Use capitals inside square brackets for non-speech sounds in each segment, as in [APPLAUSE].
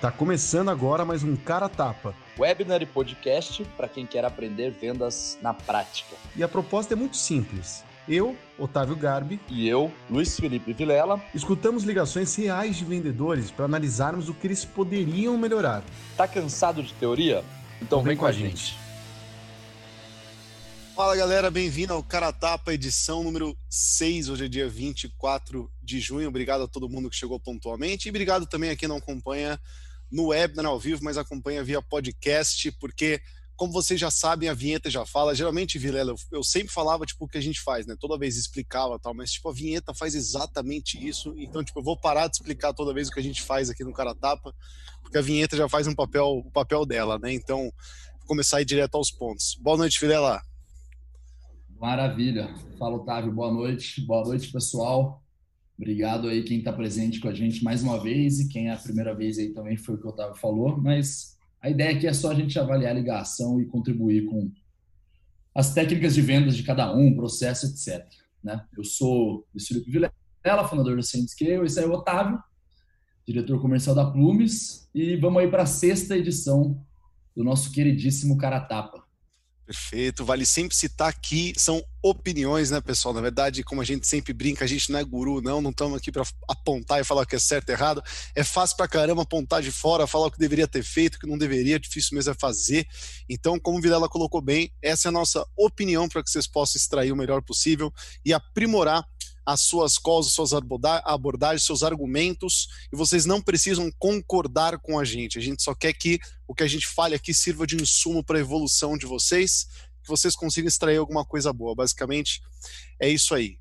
Tá começando agora mais um Cara Tapa. Webinar e podcast para quem quer aprender vendas na prática. E a proposta é muito simples. Eu, Otávio Garbi, e eu, Luiz Felipe Vilela, escutamos ligações reais de vendedores para analisarmos o que eles poderiam melhorar. Tá cansado de teoria? Então, então vem, vem com a gente. gente. Fala galera, bem-vindo ao Cara Tapa, edição número 6. Hoje é dia 24 de junho. Obrigado a todo mundo que chegou pontualmente e obrigado também a quem não acompanha no webinar ao vivo, mas acompanha via podcast, porque como vocês já sabem, a vinheta já fala. Geralmente, Vilela, eu sempre falava tipo o que a gente faz, né? Toda vez explicava tal, mas tipo a vinheta faz exatamente isso. Então, tipo, eu vou parar de explicar toda vez o que a gente faz aqui no Cara Tapa, porque a vinheta já faz um papel, o papel dela, né? Então, vou começar a ir direto aos pontos. Boa noite, Vilela. Maravilha. Fala, Otávio. Boa noite. Boa noite, pessoal. Obrigado aí quem está presente com a gente mais uma vez e quem é a primeira vez aí também foi o que o Otávio falou, mas a ideia aqui é só a gente avaliar a ligação e contribuir com as técnicas de vendas de cada um, processo, etc. Né? Eu sou o Felipe Vilela, fundador do Scale, esse é o Otávio, diretor comercial da Plumes, e vamos aí para a sexta edição do nosso queridíssimo Cara Tapa. Perfeito, vale sempre citar aqui, são opiniões, né, pessoal? Na verdade, como a gente sempre brinca, a gente não é guru, não, não estamos aqui para apontar e falar o que é certo e errado. É fácil para caramba apontar de fora, falar o que deveria ter feito, o que não deveria, difícil mesmo é fazer. Então, como o Vilela colocou bem, essa é a nossa opinião para que vocês possam extrair o melhor possível e aprimorar as suas calls, as suas abordagens, seus argumentos, e vocês não precisam concordar com a gente. A gente só quer que o que a gente fale aqui sirva de insumo para a evolução de vocês, que vocês consigam extrair alguma coisa boa. Basicamente, é isso aí.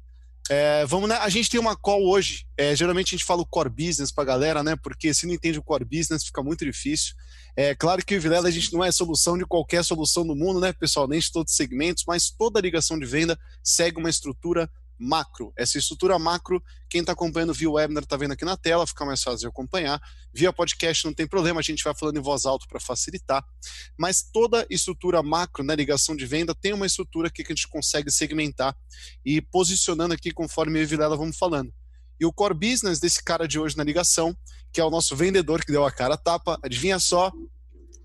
É, vamos, né? A gente tem uma call hoje. É, geralmente a gente fala o core business para a galera, né? Porque se não entende o core business, fica muito difícil. É claro que o Vilela a gente não é solução de qualquer solução do mundo, né, pessoal? Nem de todos os segmentos, mas toda ligação de venda segue uma estrutura macro. Essa estrutura macro, quem está acompanhando via webinar está vendo aqui na tela, fica mais fácil de acompanhar. Via podcast não tem problema, a gente vai falando em voz alta para facilitar. Mas toda estrutura macro, né, ligação de venda, tem uma estrutura que a gente consegue segmentar e posicionando aqui conforme eu e Vilela vamos falando. E o core business desse cara de hoje na ligação, que é o nosso vendedor que deu a cara a tapa, adivinha só,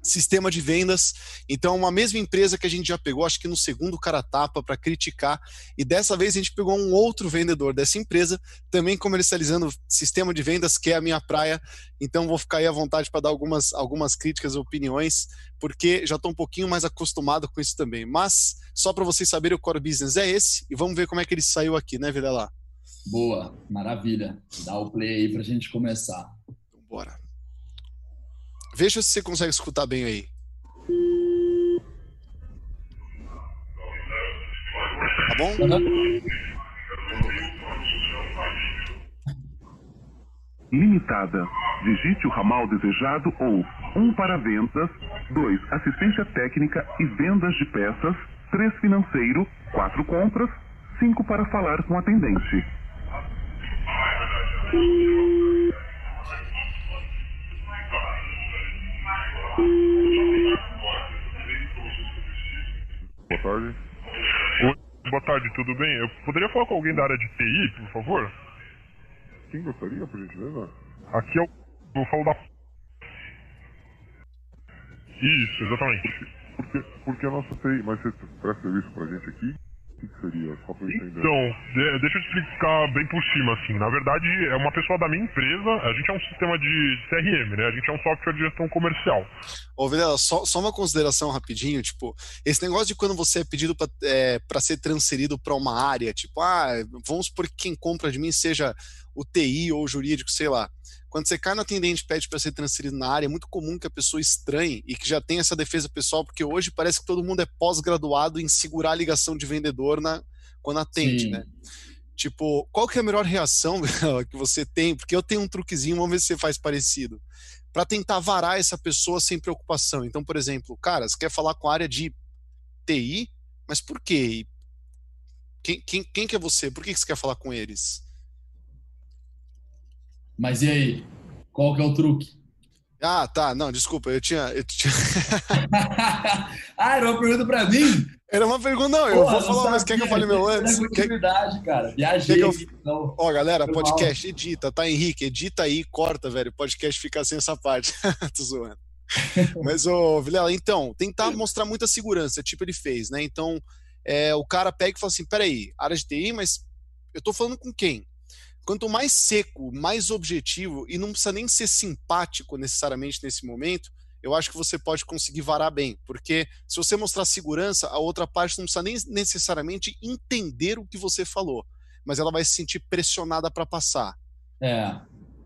sistema de vendas. Então, uma mesma empresa que a gente já pegou, acho que no segundo cara tapa para criticar, e dessa vez a gente pegou um outro vendedor dessa empresa, também comercializando sistema de vendas, que é a minha praia. Então, vou ficar aí à vontade para dar algumas, algumas críticas e opiniões, porque já estou um pouquinho mais acostumado com isso também. Mas, só para vocês saberem, o core business é esse, e vamos ver como é que ele saiu aqui, né, Vilela? Boa, maravilha. Dá o play aí para a gente começar. Então, bora. Veja se você consegue escutar bem aí. Tá bom? Uhum. Limitada. Digite o ramal desejado ou 1 um para vendas, 2 assistência técnica e vendas de peças, 3 financeiro, 4 compras, 5 para falar com atendente. Boa tarde. Oi, boa tarde, tudo bem? Eu poderia falar com alguém da área de TI, por favor? Quem gostaria, por gentileza? Aqui é o. Eu falo da. Isso, exatamente. Porque, porque, porque a nossa TI. Mas você presta serviço pra gente aqui? Seria? Só pra eu entender. Então, de, deixa eu te explicar bem por cima, assim. Na verdade, é uma pessoa da minha empresa, a gente é um sistema de CRM, né? A gente é um software de gestão comercial. Ô, Vilela, só, só uma consideração rapidinho, tipo, esse negócio de quando você é pedido para é, ser transferido para uma área, tipo, ah, vamos supor que quem compra de mim seja o TI ou o jurídico, sei lá. Quando você cai no atendente e pede para ser transferido na área, é muito comum que a pessoa estranhe e que já tenha essa defesa pessoal, porque hoje parece que todo mundo é pós-graduado em segurar a ligação de vendedor na, quando atende, Sim. né? Tipo, qual que é a melhor reação [LAUGHS] que você tem? Porque eu tenho um truquezinho, vamos ver se você faz parecido. Para tentar varar essa pessoa sem preocupação. Então, por exemplo, cara, você quer falar com a área de TI, mas por quê? Quem, quem, quem que é você? Por que você quer falar com eles? Mas e aí? Qual que é o truque? Ah, tá. Não, desculpa, eu tinha. Eu tinha... [LAUGHS] ah, era uma pergunta pra mim? Era uma pergunta, não, eu vou falar, mas quer que eu fale meu antes? É verdade, cara. Viajei. Eu... Então, Ó, galera, podcast, mal. edita, tá, Henrique? Edita aí, corta, velho. O podcast fica sem essa parte. [LAUGHS] Tô zoando. mas, ô, Vilela, então, tentar mostrar muita segurança, tipo ele fez, né? Então, é, o cara pega e fala assim: peraí, área de TI, mas eu tô falando com quem? Quanto mais seco, mais objetivo, e não precisa nem ser simpático necessariamente nesse momento, eu acho que você pode conseguir varar bem. Porque se você mostrar segurança, a outra parte não precisa nem necessariamente entender o que você falou, mas ela vai se sentir pressionada para passar. É,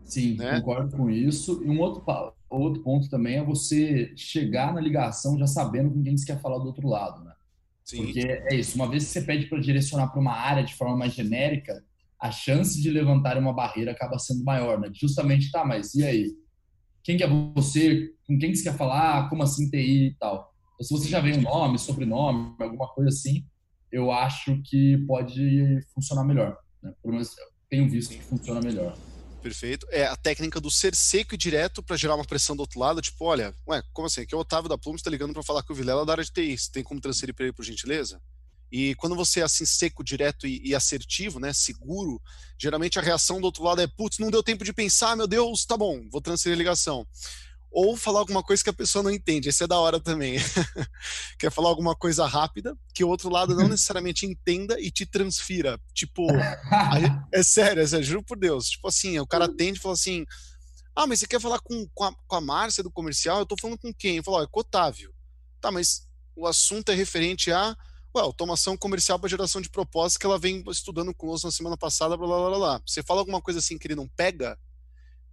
sim, né? concordo com isso. E um outro, outro ponto também é você chegar na ligação já sabendo com quem você quer falar do outro lado, né? Sim. Porque é isso, uma vez que você pede para direcionar para uma área de forma mais genérica, a chance de levantar uma barreira acaba sendo maior, né? Justamente, tá, mas e aí? Quem que é você? Com quem que você quer falar? Como assim TI e tal? Então, se você já vem um nome, sobrenome, alguma coisa assim, eu acho que pode funcionar melhor. Né? Pelo menos tenho visto que funciona melhor. Perfeito. É a técnica do ser seco e direto para gerar uma pressão do outro lado, tipo, olha, ué, como assim? Aqui é o Otávio da Plume está ligando para falar com o Vilela da área de TI. Você tem como transferir para ele, por gentileza? E quando você é assim seco, direto e, e, assertivo, né, seguro, geralmente a reação do outro lado é putz, não deu tempo de pensar, meu Deus, tá bom, vou transferir a ligação. Ou falar alguma coisa que a pessoa não entende, esse é da hora também. [LAUGHS] Quer falar alguma coisa rápida que o outro lado não necessariamente entenda e te transfira. Tipo, [LAUGHS] é sério, é sério, juro por Deus. Tipo assim, o cara atende e fala assim: Ah, mas você quer falar com, com, a, com a Márcia do comercial? Eu tô falando com quem? Eu falo, ó, é com o Otávio. Tá, mas o assunto é referente a Ué, automação comercial para geração de propósitos que ela vem estudando conosco na semana passada, blá, blá, blá, blá. Você fala alguma coisa assim que ele não pega,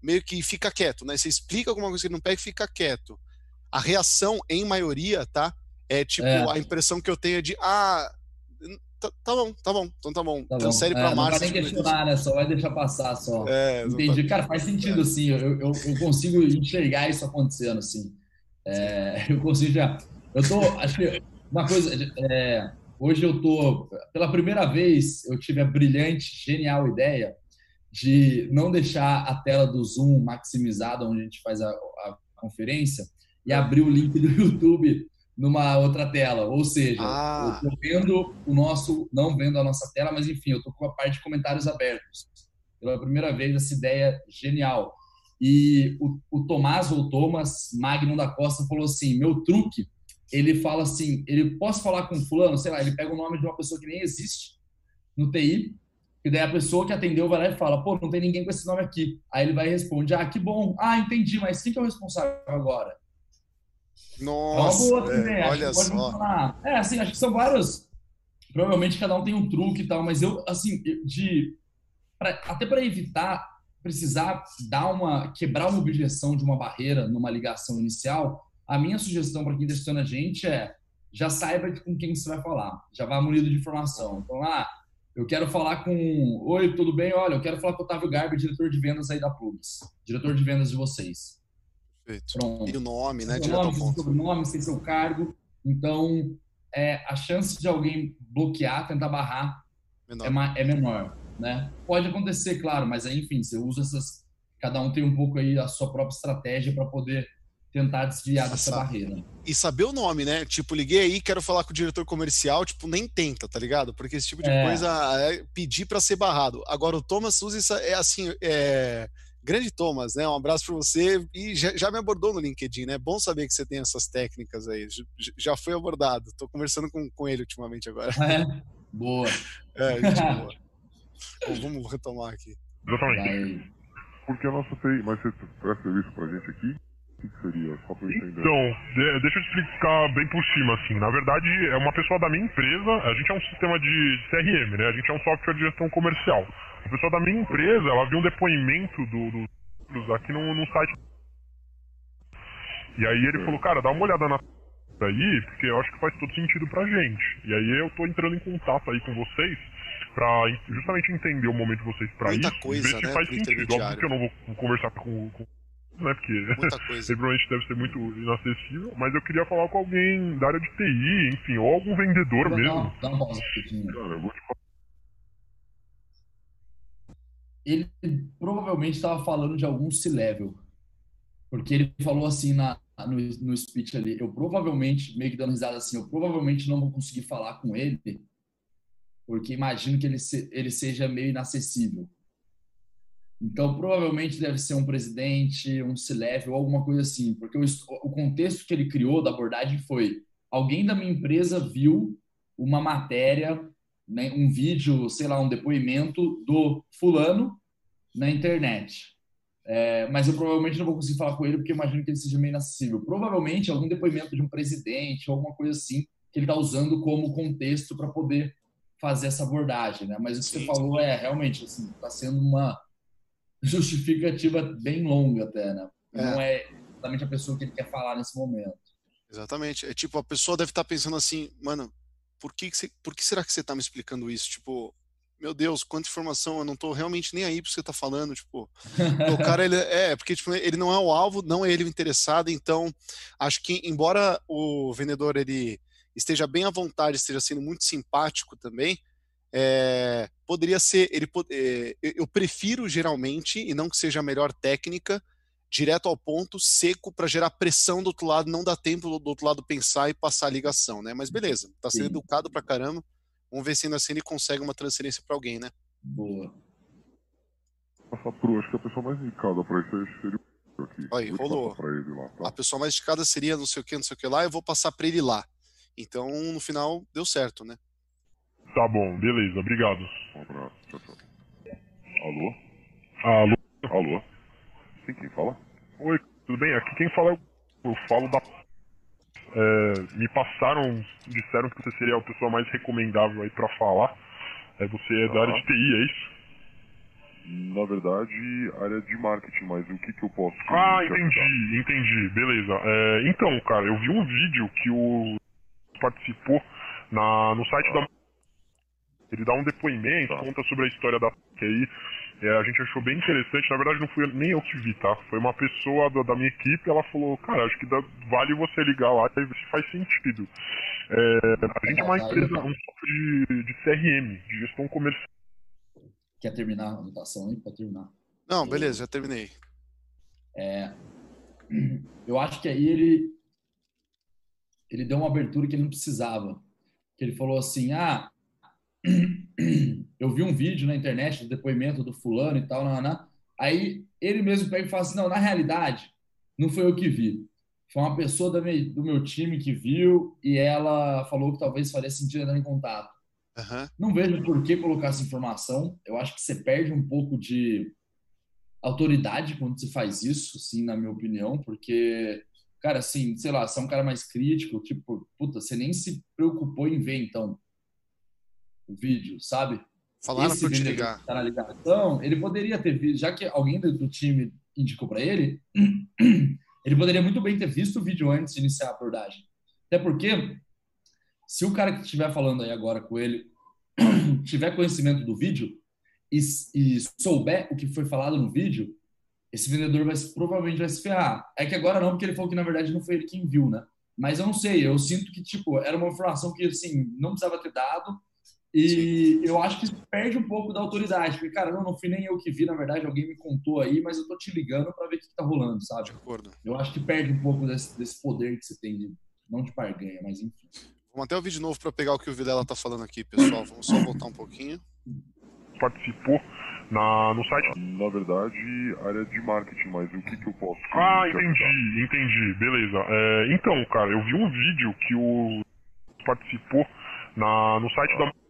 meio que fica quieto, né? Você explica alguma coisa que ele não pega e fica quieto. A reação, em maioria, tá? É tipo, é. a impressão que eu tenho é de, ah, tá, tá bom, tá bom, então tá bom. Tá Transfere bom. pra é, Márcia. Não vai nem questionar, né? Só vai deixar passar só. É, Entendi. Tá... Cara, faz sentido, assim. Eu, eu, eu, consigo enxergar isso acontecendo, assim. É, [LAUGHS] eu consigo já. Eu tô. Acho que uma coisa, é, hoje eu tô, pela primeira vez, eu tive a brilhante, genial ideia de não deixar a tela do Zoom maximizada onde a gente faz a, a conferência e abrir o link do [LAUGHS] YouTube numa outra tela. Ou seja, ah. eu tô vendo o nosso, não vendo a nossa tela, mas enfim, eu tô com a parte de comentários abertos. Pela primeira vez, essa ideia genial. E o, o Tomás ou Thomas Magno da Costa falou assim: meu truque ele fala assim, ele posso falar com fulano, sei lá, ele pega o nome de uma pessoa que nem existe no TI, e daí a pessoa que atendeu vai lá e fala, pô, não tem ninguém com esse nome aqui. Aí ele vai e responde, ah, que bom, ah, entendi, mas quem que é o responsável agora? Nossa, é boa é, olha só. É, assim, acho que são vários, provavelmente cada um tem um truque e tal, mas eu, assim, de, pra, até para evitar precisar dar uma, quebrar uma objeção de uma barreira numa ligação inicial, a minha sugestão para quem está assistindo a gente é já saiba com quem você vai falar, já vá munido de informação. Então, ah, eu quero falar com. Oi, tudo bem? Olha, eu quero falar com o Otávio Garbi, diretor de vendas aí da Plugs, diretor de vendas de vocês. Perfeito. Pronto. E o nome, né? Seu nome, seu sobrenome, sem seu cargo. Então, é, a chance de alguém bloquear, tentar barrar, menor. É, é menor. Né? Pode acontecer, claro, mas aí, enfim, você usa essas. Cada um tem um pouco aí a sua própria estratégia para poder tentar desviar dessa barreira. E saber o nome, né? Tipo, liguei aí, quero falar com o diretor comercial, tipo, nem tenta, tá ligado? Porque esse tipo de é. coisa é pedir para ser barrado. Agora, o Thomas usa isso, é assim, é... Grande Thomas, né? Um abraço para você e já, já, me abordou no LinkedIn, né? Bom saber que você tem essas técnicas aí. Já foi abordado. Tô conversando com, com ele ultimamente agora. [LAUGHS] É? Boa. [LAUGHS] É, gente [LAUGHS] boa. Bom, vamos retomar aqui. Exatamente. Porque a nossa TI, mas você presta serviço pra gente aqui? Que, seria? Só pra eu entender. Então, deixa eu te explicar bem por cima, assim. Na verdade, é uma pessoa da minha empresa, a gente é um sistema de CRM, né? A gente é um software de gestão comercial. A pessoa da minha empresa, ela viu um depoimento do, do aqui no, no site. E aí ele falou, cara, dá uma olhada na aí, porque eu acho que faz todo sentido pra gente. E aí eu tô entrando em contato aí com vocês pra justamente entender o momento de vocês pra Muita isso, coisa, ver se né, faz sentido. Óbvio que eu não vou conversar com, com né? Porque Muita [LAUGHS] coisa. provavelmente deve ser muito inacessível, mas eu queria falar com alguém da área de TI, enfim, ou algum vendedor dá, mesmo. Dá, dá um pausa Cara, eu vou te falar. Ele provavelmente estava falando de algum C-level. Porque ele falou assim na, no, no speech ali, eu provavelmente, meio que dando risada assim, eu provavelmente não vou conseguir falar com ele, porque imagino que ele, se, ele seja meio inacessível. Então, provavelmente deve ser um presidente, um C-level ou alguma coisa assim, porque o, o contexto que ele criou da abordagem foi alguém da minha empresa viu uma matéria, né, um vídeo, sei lá, um depoimento do fulano na internet. É, mas eu provavelmente não vou conseguir falar com ele porque imagino que ele seja meio inacessível. Provavelmente algum depoimento de um presidente ou alguma coisa assim que ele está usando como contexto para poder fazer essa abordagem, né? Mas o que você falou é realmente assim, está sendo uma justificativa bem longa até, né? É. Não é exatamente a pessoa que ele quer falar nesse momento. Exatamente. É tipo, a pessoa deve estar pensando assim, mano, por que, que, você, por que será que você está me explicando isso? Tipo, meu Deus, quanta informação, eu não tô realmente nem aí que você tá falando, tipo, o cara, ele, é, porque tipo, ele não é o alvo, não é ele o interessado, então, acho que, embora o vendedor, ele esteja bem à vontade, esteja sendo muito simpático também, é, poderia ser, ele, é, eu prefiro geralmente, e não que seja a melhor técnica, direto ao ponto, seco, para gerar pressão do outro lado, não dá tempo do outro lado pensar e passar a ligação, né, mas beleza, tá sendo Sim. educado pra caramba, Vamos ver se ainda assim ele consegue uma transferência para alguém, né? Boa. Passar pro, acho que a pessoa mais indicada para isso seria o aqui. Aí, rolou. Lá, tá? A pessoa mais indicada seria não sei o que, não sei o que lá, eu vou passar para ele lá. Então, no final, deu certo, né? Tá bom, beleza, obrigado. Um abraço, tchau, tchau. Alô? Alô? Alô? Sim, quem fala? Oi, tudo bem? Aqui quem fala é eu falo da é, me passaram, disseram que você seria a pessoa mais recomendável aí para falar. É, você é da área de TI, é isso? Na verdade, área de marketing, mas o que, que eu posso. Ah, entendi, ajudar? entendi, beleza. É, então, cara, eu vi um vídeo que o participou na, no site ah. da. Ele dá um depoimento, tá. conta sobre a história da TI. É, a gente achou bem interessante. Na verdade, não fui nem eu que vi, tá? Foi uma pessoa da, da minha equipe. Ela falou: Cara, acho que dá, vale você ligar lá e ver se faz sentido. É, a gente é uma empresa, um software de, de CRM, de gestão comercial. Quer terminar a anotação aí? Pode terminar. Não, beleza, já terminei. É, [CLEARS THROAT] eu acho que aí ele ele deu uma abertura que ele não precisava. Que ele falou assim: ah, [CLEARS THROAT] eu vi um vídeo na internet do depoimento do fulano e tal, não. aí ele mesmo pega e fala assim, não, na realidade, não foi eu que vi. Foi uma pessoa do meu, do meu time que viu e ela falou que talvez faria sentido entrar em contato. Uhum. Não vejo por que colocar essa informação. Eu acho que você perde um pouco de autoridade quando você faz isso, sim, na minha opinião, porque, cara, assim, sei lá, você é um cara mais crítico, tipo, puta, você nem se preocupou em ver, então o vídeo, sabe? Falaram Esse pra eu te ligar. Tá na ligação, ele poderia ter visto, já que alguém do time indicou para ele, [CLEARS THROAT] ele poderia muito bem ter visto o vídeo antes de iniciar a abordagem. Até porque, se o cara que estiver falando aí agora com ele [CLEARS THROAT] tiver conhecimento do vídeo e, e, souber o que foi falado no vídeo, esse vendedor vai provavelmente vai se ferrar. É que agora não, porque ele falou que na verdade não foi ele quem viu, né? Mas eu não sei, eu sinto que tipo era uma informação que assim não precisava ter dado e Sim. eu acho que perde um pouco da autoridade, porque, cara, não, não fui nem eu que vi, na verdade, alguém me contou aí, mas eu tô te ligando para ver o que, que tá rolando, sabe? De acordo. Eu acho que perde um pouco desse, desse poder que você tem de, não de barganha, mas enfim. Vamos até ouvir de novo para pegar o que o Vilela tá falando aqui, pessoal. Vamos só voltar um pouquinho. Participou na, no site? Na verdade, área de marketing, mas o que, que eu posso. Ah, entendi, entendi, beleza. É, então, cara, eu vi um vídeo que o participou na, no site ah. da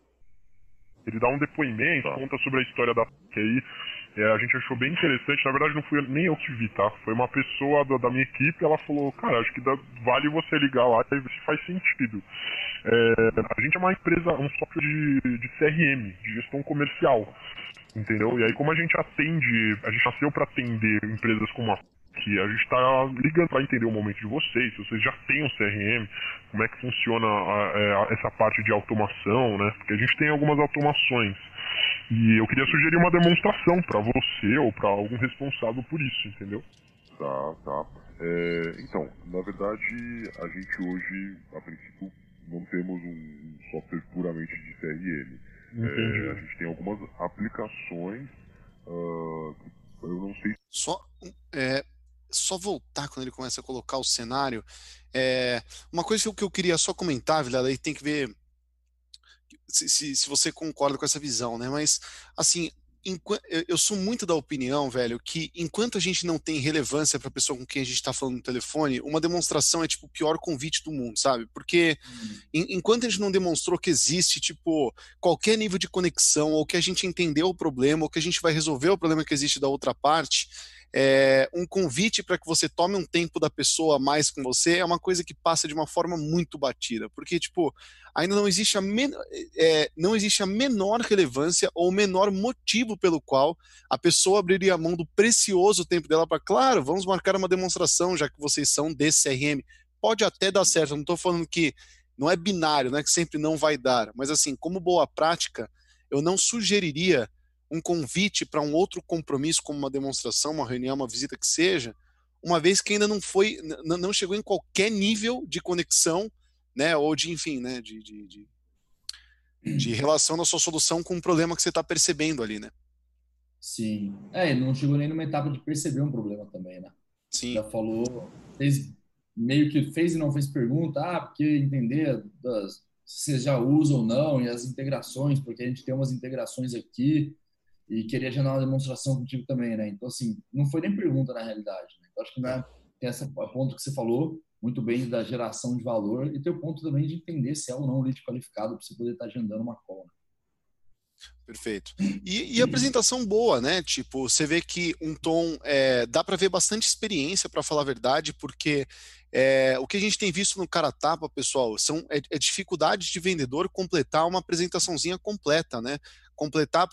ele dá um depoimento, tá. conta sobre a história da QI. É, a gente achou bem interessante. Na verdade, não fui nem eu que vi, tá? Foi uma pessoa da, da minha equipe. Ela falou: Cara, acho que dá, vale você ligar lá e ver se faz sentido. É, a gente é uma empresa, um software de, de CRM, de gestão comercial. Entendeu? E aí, como a gente atende, a gente nasceu para atender empresas como a que a gente está ligando para entender o momento de vocês, se vocês já têm um CRM, como é que funciona a, a, é, essa parte de automação, né? Porque a gente tem algumas automações. E eu queria sugerir uma demonstração para você ou para algum responsável por isso, entendeu? Tá, tá. É, então, na verdade, a gente hoje, a princípio, não temos um software puramente de CRM. É, a gente tem algumas aplicações uh, eu não sei. Só, é, só voltar quando ele começa a colocar o cenário. É, uma coisa que eu queria só comentar, Vilela, aí tem que ver se, se, se, você concorda com essa visão, né? Mas, assim, eu sou muito da opinião, velho, que enquanto a gente não tem relevância para a pessoa com quem a gente está falando no telefone, uma demonstração é tipo o pior convite do mundo, sabe? Porque hum. enquanto a gente não demonstrou que existe, tipo, qualquer nível de conexão, ou que a gente entendeu o problema, ou que a gente vai resolver o problema que existe da outra parte, é, um convite para que você tome um tempo da pessoa mais com você é uma coisa que passa de uma forma muito batida, porque tipo ainda não existe a men é, não existe a menor relevância ou o menor motivo pelo qual a pessoa abriria a mão do precioso tempo dela para claro vamos marcar uma demonstração já que vocês são desse CRM pode até dar certo, não estou falando que não é binário, não é que sempre não vai dar, mas assim como boa prática eu não sugeriria um convite para um outro compromisso, como uma demonstração, uma reunião, uma visita que seja, uma vez que ainda não foi, não chegou em qualquer nível de conexão, né, ou de, enfim, né, de, de, de, de relação da sua solução com o problema que você está percebendo ali, né? Sim. É, não chegou nem numa etapa de perceber um problema também, né? Sim. Já falou, fez, meio que fez e não fez pergunta, ah, porque entender das, se você já usa ou não, e as integrações, porque a gente tem umas integrações aqui, e queria agendar uma demonstração contigo também, né? Então, assim, não foi nem pergunta na realidade, né? Então, acho que né, tem esse ponto que você falou muito bem da geração de valor e tem o ponto também de entender se é ou não lead qualificado para você poder estar agendando uma call. Né? Perfeito. E, e, apresentação boa, né? Tipo, você vê que um tom é, dá para ver bastante experiência, para falar a verdade, porque é, o que a gente tem visto no cara tapa, pessoal, são é, é dificuldade de vendedor completar uma apresentaçãozinha completa, né? Completar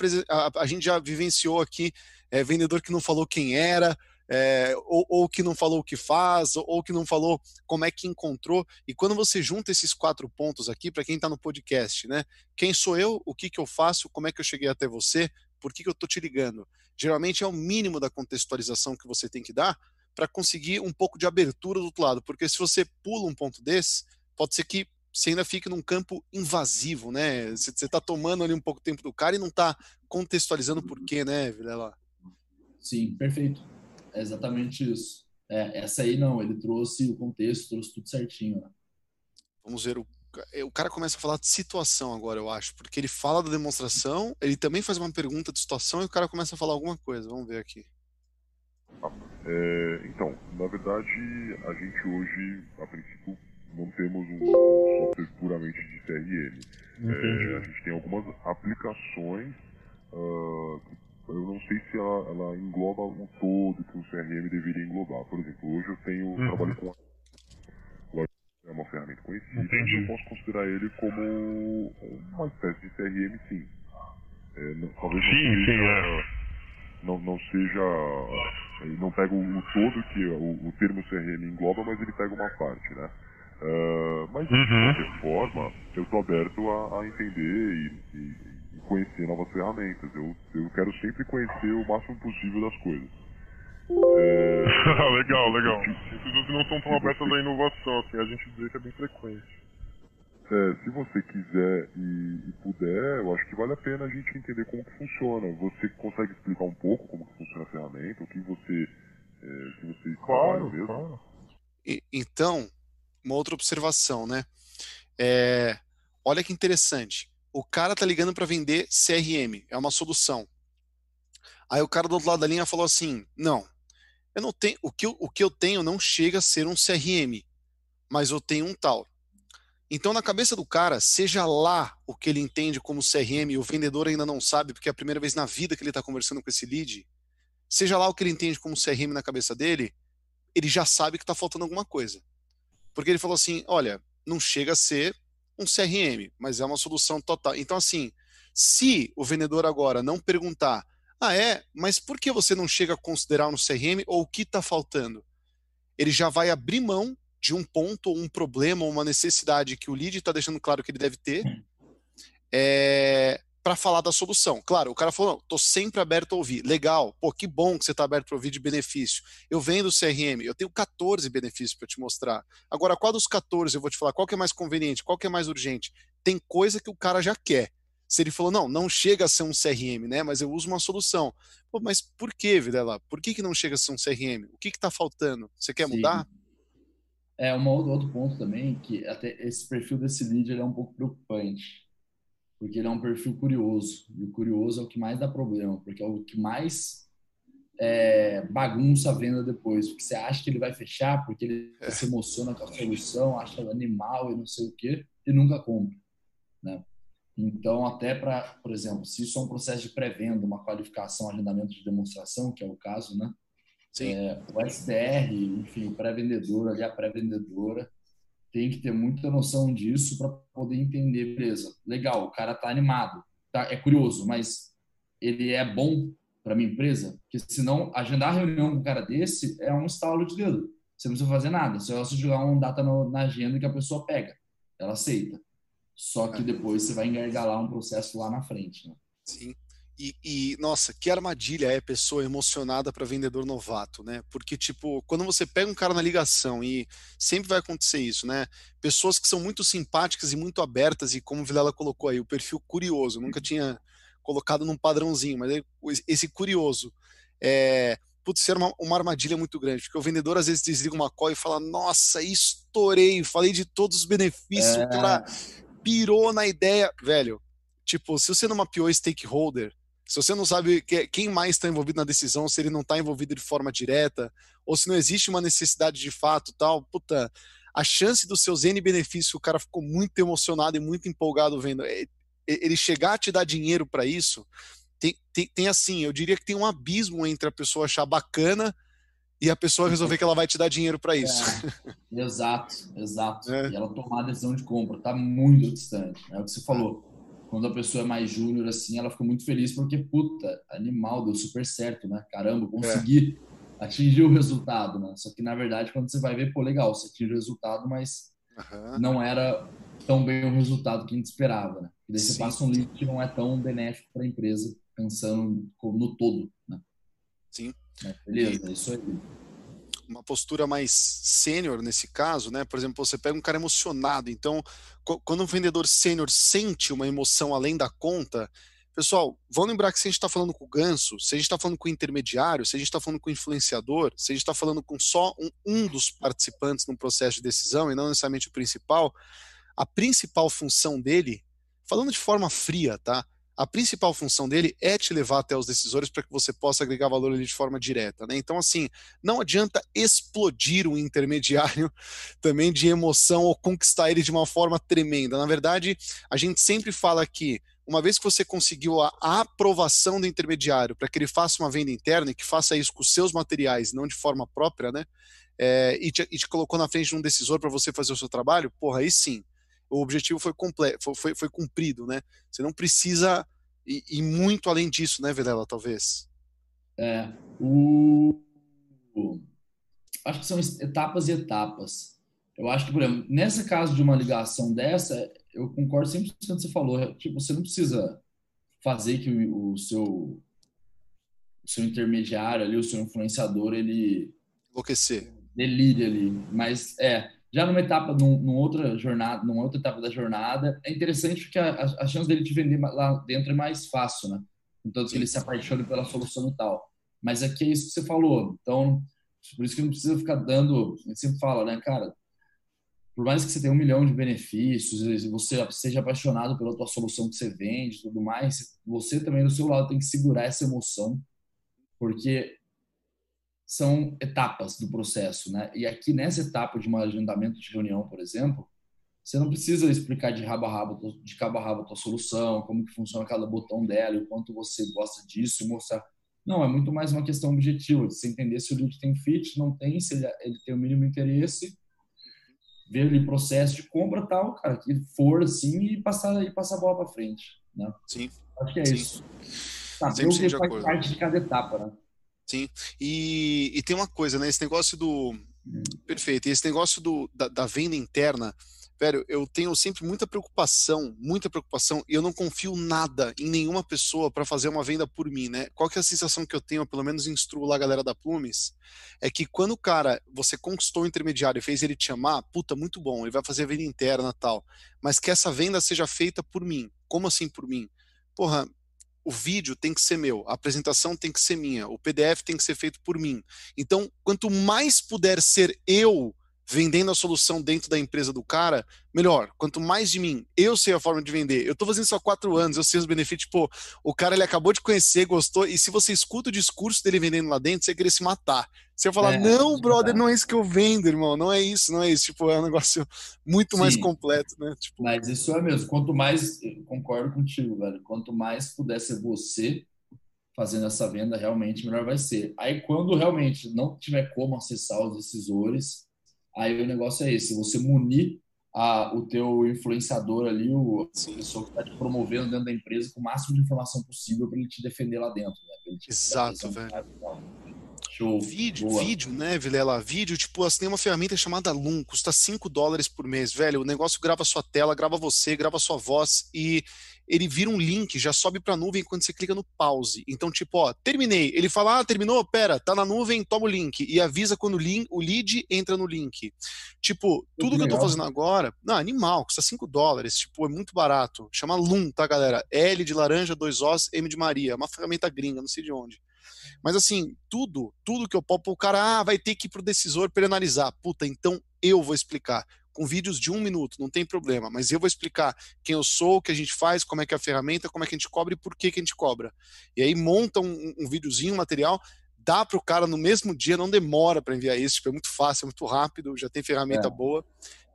a, gente já vivenciou aqui é, vendedor que não falou quem era, é, ou, ou, que não falou o que faz, ou, ou, que não falou como é que encontrou. E quando você junta esses quatro pontos aqui, para quem está no podcast, né? Quem sou eu, o que, que eu faço, como é que eu cheguei até você, por que, que eu estou te ligando? Geralmente é o mínimo da contextualização que você tem que dar para conseguir um pouco de abertura do outro lado, porque se você pula um ponto desse, pode ser que você ainda fique num campo invasivo, né? Você está tomando ali um pouco tempo do cara e não está contextualizando por quê, né, Vilela? Sim, perfeito. É exatamente isso. É, essa aí não, ele trouxe o contexto, trouxe tudo certinho. Né? Vamos ver o o cara começa a falar de situação agora, eu acho, porque ele fala da demonstração, ele também faz uma pergunta de situação e o cara começa a falar alguma coisa. Vamos ver aqui. É, então, na verdade, a gente hoje, a princípio, não temos um software puramente de CRM. É, a gente tem algumas aplicações uh, eu não sei se ela, ela, engloba o todo que o CRM deveria englobar. Por exemplo, hoje eu tenho uhum. trabalho com é uma ferramenta conhecida, Entendi. eu posso considerar ele como uma espécie de CRM, sim. É, não, talvez sim, não seja, sim, é. não, não seja, não pega o, o todo que o, o, termo CRM engloba, mas ele pega uma parte, né? Uh, mas uhum. de qualquer forma, eu estou aberto a, a entender e, e conhecer novas ferramentas. Eu, eu quero sempre conhecer o máximo possível das coisas. [LAUGHS] É... legal, legal. Pessoas que não são tão abertas à inovação, assim, a gente vê que é bem frequente. É, se você quiser e, e, puder, eu acho que vale a pena a gente entender como que funciona. Você consegue explicar um pouco como que funciona a ferramenta, o que você, é, que você claro, mesmo? Claro. E, então, uma outra observação, né? É, olha que interessante o cara tá ligando para vender CRM, é uma solução. Aí o cara do outro lado da linha falou assim: "Não. Eu não tenho, o que eu, o que eu tenho não chega a ser um CRM, mas eu tenho um tal. Então, na cabeça do cara, seja lá o que ele entende como CRM, e o vendedor ainda não sabe, porque é a primeira vez na vida que ele está conversando com esse lead, seja lá o que ele entende como CRM na cabeça dele, ele já sabe que está faltando alguma coisa. Porque ele falou assim: olha, não chega a ser um CRM, mas é uma solução total. Então, assim, se o vendedor agora não perguntar, ah, é, mas por que você não chega a considerar no CRM ou o que está faltando? Ele já vai abrir mão de um ponto, ou um problema, ou uma necessidade que o lead está deixando claro que ele deve ter, é, para falar da solução. Claro, o cara falou, estou sempre aberto a ouvir. Legal, pô, que bom que você está aberto para ouvir de benefício. Eu vendo CRM, eu tenho 14 benefícios para te mostrar. Agora, qual dos 14 eu vou te falar? Qual que é mais conveniente? Qual que é mais urgente? Tem coisa que o cara já quer. se ele falou, não, não chega a ser um CRM, né? Mas eu uso uma solução. Pô, mas por que, Videla? Por que, que não chega a ser um CRM? O que está faltando? Você quer Sim. mudar? É, um outro ponto também, que até esse perfil desse lead ele é um pouco preocupante. Porque ele é um perfil curioso. E o curioso é o que mais dá problema, porque é o que mais é, bagunça a venda depois. Porque você acha que ele vai fechar, porque ele é. se emociona com a solução, acha animal e não sei o quê, e nunca compra. Né? Então, até para, por exemplo, se isso é um processo de pré-venda, uma qualificação, agendamento de demonstração, que é o caso, né? É, o SDR, enfim, o pré-vendedor, ali a pré-vendedora, tem que ter muita noção disso para poder entender, beleza, legal, o cara tá animado, tá, é curioso, mas ele é bom para minha empresa? Porque senão, agendar reunião com um cara desse é um estalo de dedo. Você não precisa fazer nada, você só jogar um data no, na agenda que a pessoa pega, ela aceita. Só que é. depois você vai engargalar um processo lá na frente. Né? Sim. E, e, nossa, que armadilha é pessoa emocionada para vendedor novato, né? Porque, tipo, quando você pega um cara na ligação e sempre vai acontecer isso, né? Pessoas que são muito simpáticas e muito abertas, e como o Vilela colocou aí, o perfil curioso, nunca tinha colocado num padrãozinho, mas esse curioso é. Putz, ser uma, uma armadilha muito grande, porque o vendedor às vezes desliga uma call e fala: Nossa, estourei, falei de todos os benefícios, é... o cara pirou na ideia. Velho, tipo, se você não mapeou stakeholder, se você não sabe quem mais está envolvido na decisão, se ele não está envolvido de forma direta, ou se não existe uma necessidade de fato, tal, puta, a chance dos seus N benefícios, o cara ficou muito emocionado e muito empolgado vendo, ele chegar a te dar dinheiro para isso, tem, tem, tem, assim, eu diria que tem um abismo entre a pessoa achar bacana e a pessoa resolver que ela vai te dar dinheiro para isso. É, exato, exato. [LAUGHS] É. E ela tomar a decisão de compra, tá muito distante. É o que você falou. Quando a pessoa é mais júnior, assim, ela fica muito feliz porque, puta, animal, deu super certo, né? Caramba, consegui é. atingir o resultado, né? Só que, na verdade, quando você vai ver, pô, legal, você atingiu o resultado, mas uhum. não era tão bem o resultado que a gente esperava, né? E daí Sim. você passa um lead que não é tão benéfico para a empresa, pensando no todo, né? Sim. beleza, e... é isso aí uma postura mais sênior nesse caso, né? Por exemplo, você pega um cara emocionado, então quando um vendedor sênior sente uma emoção além da conta, pessoal, vão lembrar que se a gente está falando com o ganso, se a gente está falando com o intermediário, se a gente está falando com o influenciador, se a gente está falando com só um, um dos participantes no processo de decisão e não necessariamente o principal, a principal função dele, falando de forma fria, tá? A principal função dele é te levar até os decisores para que você possa agregar valor ali de forma direta. Né? Então, assim, não adianta explodir o intermediário [LAUGHS] também de emoção ou conquistar ele de uma forma tremenda. Na verdade, a gente sempre fala que uma vez que você conseguiu a, aprovação do intermediário para que ele faça uma venda interna e que faça isso com seus materiais, não de forma própria, né? É, e, te, e te colocou na frente de um decisor para você fazer o seu trabalho, porra, aí sim, o objetivo foi, completo, foi, foi, foi cumprido, né? Você não precisa ir, ir muito além disso, né, Vedela, talvez? É, o... Acho que são etapas e etapas. Eu acho que, por exemplo, nessa caso de uma ligação dessa, eu concordo sempre com o que você falou. Tipo, você não precisa fazer que o, o seu o seu intermediário ali, o seu influenciador, ele enlouquecer. Delire ali. Mas é, já numa etapa, num, numa outra jornada, numa outra etapa da jornada, é interessante porque a, a, a chance dele te vender lá dentro é mais fácil, né? Então, que ele se apaixone pela solução e tal. Mas aqui é isso que você falou. Então, por isso que não precisa ficar dando. A gente sempre fala, né, cara? Por mais que você tenha um milhão de benefícios, você seja apaixonado pela tua solução que você vende, tudo mais, você também do seu lado tem que segurar essa emoção, porque são etapas do processo, né? E aqui nessa etapa de um agendamento de reunião, por exemplo, você não precisa explicar de rabo a rabo, de cabo a rabo a tua solução, como que funciona cada botão dela, o quanto você gosta disso, mostrar. Não, é muito mais uma questão objetiva, de você entender se o lead tem fit, não tem, se ele, ele tem o mínimo interesse, ver ali processo de compra tal, cara, que for assim e passar e passar a bola para frente, né? Sim. Acho que é Sim. isso. Saber o que faz parte de cada etapa, né? Sim. E, e tem uma coisa, né? Esse negócio do. Perfeito. Esse negócio do, da, da venda interna, velho, eu tenho sempre muita preocupação, muita preocupação, e eu não confio nada em nenhuma pessoa para fazer uma venda por mim, né? Qual que é a sensação que eu tenho, pelo menos instruo lá a galera da Plumes, é que quando o cara, você conquistou o intermediário e fez ele te chamar, puta, muito bom, ele vai fazer a venda interna tal, mas que essa venda seja feita por mim. Como assim por mim? porra, o vídeo tem que ser meu, a apresentação tem que ser minha, o PDF tem que ser feito por mim. Então, quanto mais puder ser eu vendendo a solução dentro da empresa do cara, melhor. Quanto mais de mim, eu sei a forma de vender. Eu tô fazendo isso há quatro anos, eu sei os benefícios. Pô, o cara ele acabou de conhecer, gostou, e se você escuta o discurso dele vendendo lá dentro, você querer se matar. Você vai falar, é, não, brother, não é isso que eu vendo, irmão, não é isso, não é isso. Tipo, é um negócio muito Sim, mais completo, né? Tipo... Mas isso é mesmo. Quanto mais, concordo contigo, velho, quanto mais puder ser você fazendo essa venda, realmente melhor vai ser. Aí, quando realmente não tiver como acessar os decisores, Aí o negócio é esse, você munir a, o teu influenciador ali, o, a pessoa que está te promovendo dentro da empresa com o máximo de informação possível para ele te defender lá dentro. Né? Exato, velho. Show. Vídeo, Boa. vídeo, né, Vilela? Vídeo, tipo, assim, tem uma ferramenta chamada Loom, custa 5 dólares por mês, velho. O negócio grava sua tela, grava você, grava sua voz e ele vira um link, já sobe pra nuvem quando você clica no pause. Então, tipo, ó, terminei. Ele fala, ah, terminou? Pera, tá na nuvem, toma o link. E avisa quando o, link, o lead entra no link. Tipo, tudo que eu tô fazendo agora, não, animal, custa 5 dólares, tipo, é muito barato. Chama Loom, tá, galera? L de laranja, dois Os, M de Maria. É uma ferramenta gringa, não sei de onde. Mas assim, tudo, tudo que eu posso, o cara ah, vai ter que ir pro decisor para analisar. Puta, então eu vou explicar com vídeos de um minuto, não tem problema, mas eu vou explicar quem eu sou, o que a gente faz, como é que é a ferramenta, como é que a gente cobra e por que, que a gente cobra. E aí monta um, um videozinho, um material, dá para o cara no mesmo dia, não demora para enviar isso, tipo, é muito fácil, é muito rápido, já tem ferramenta é. boa,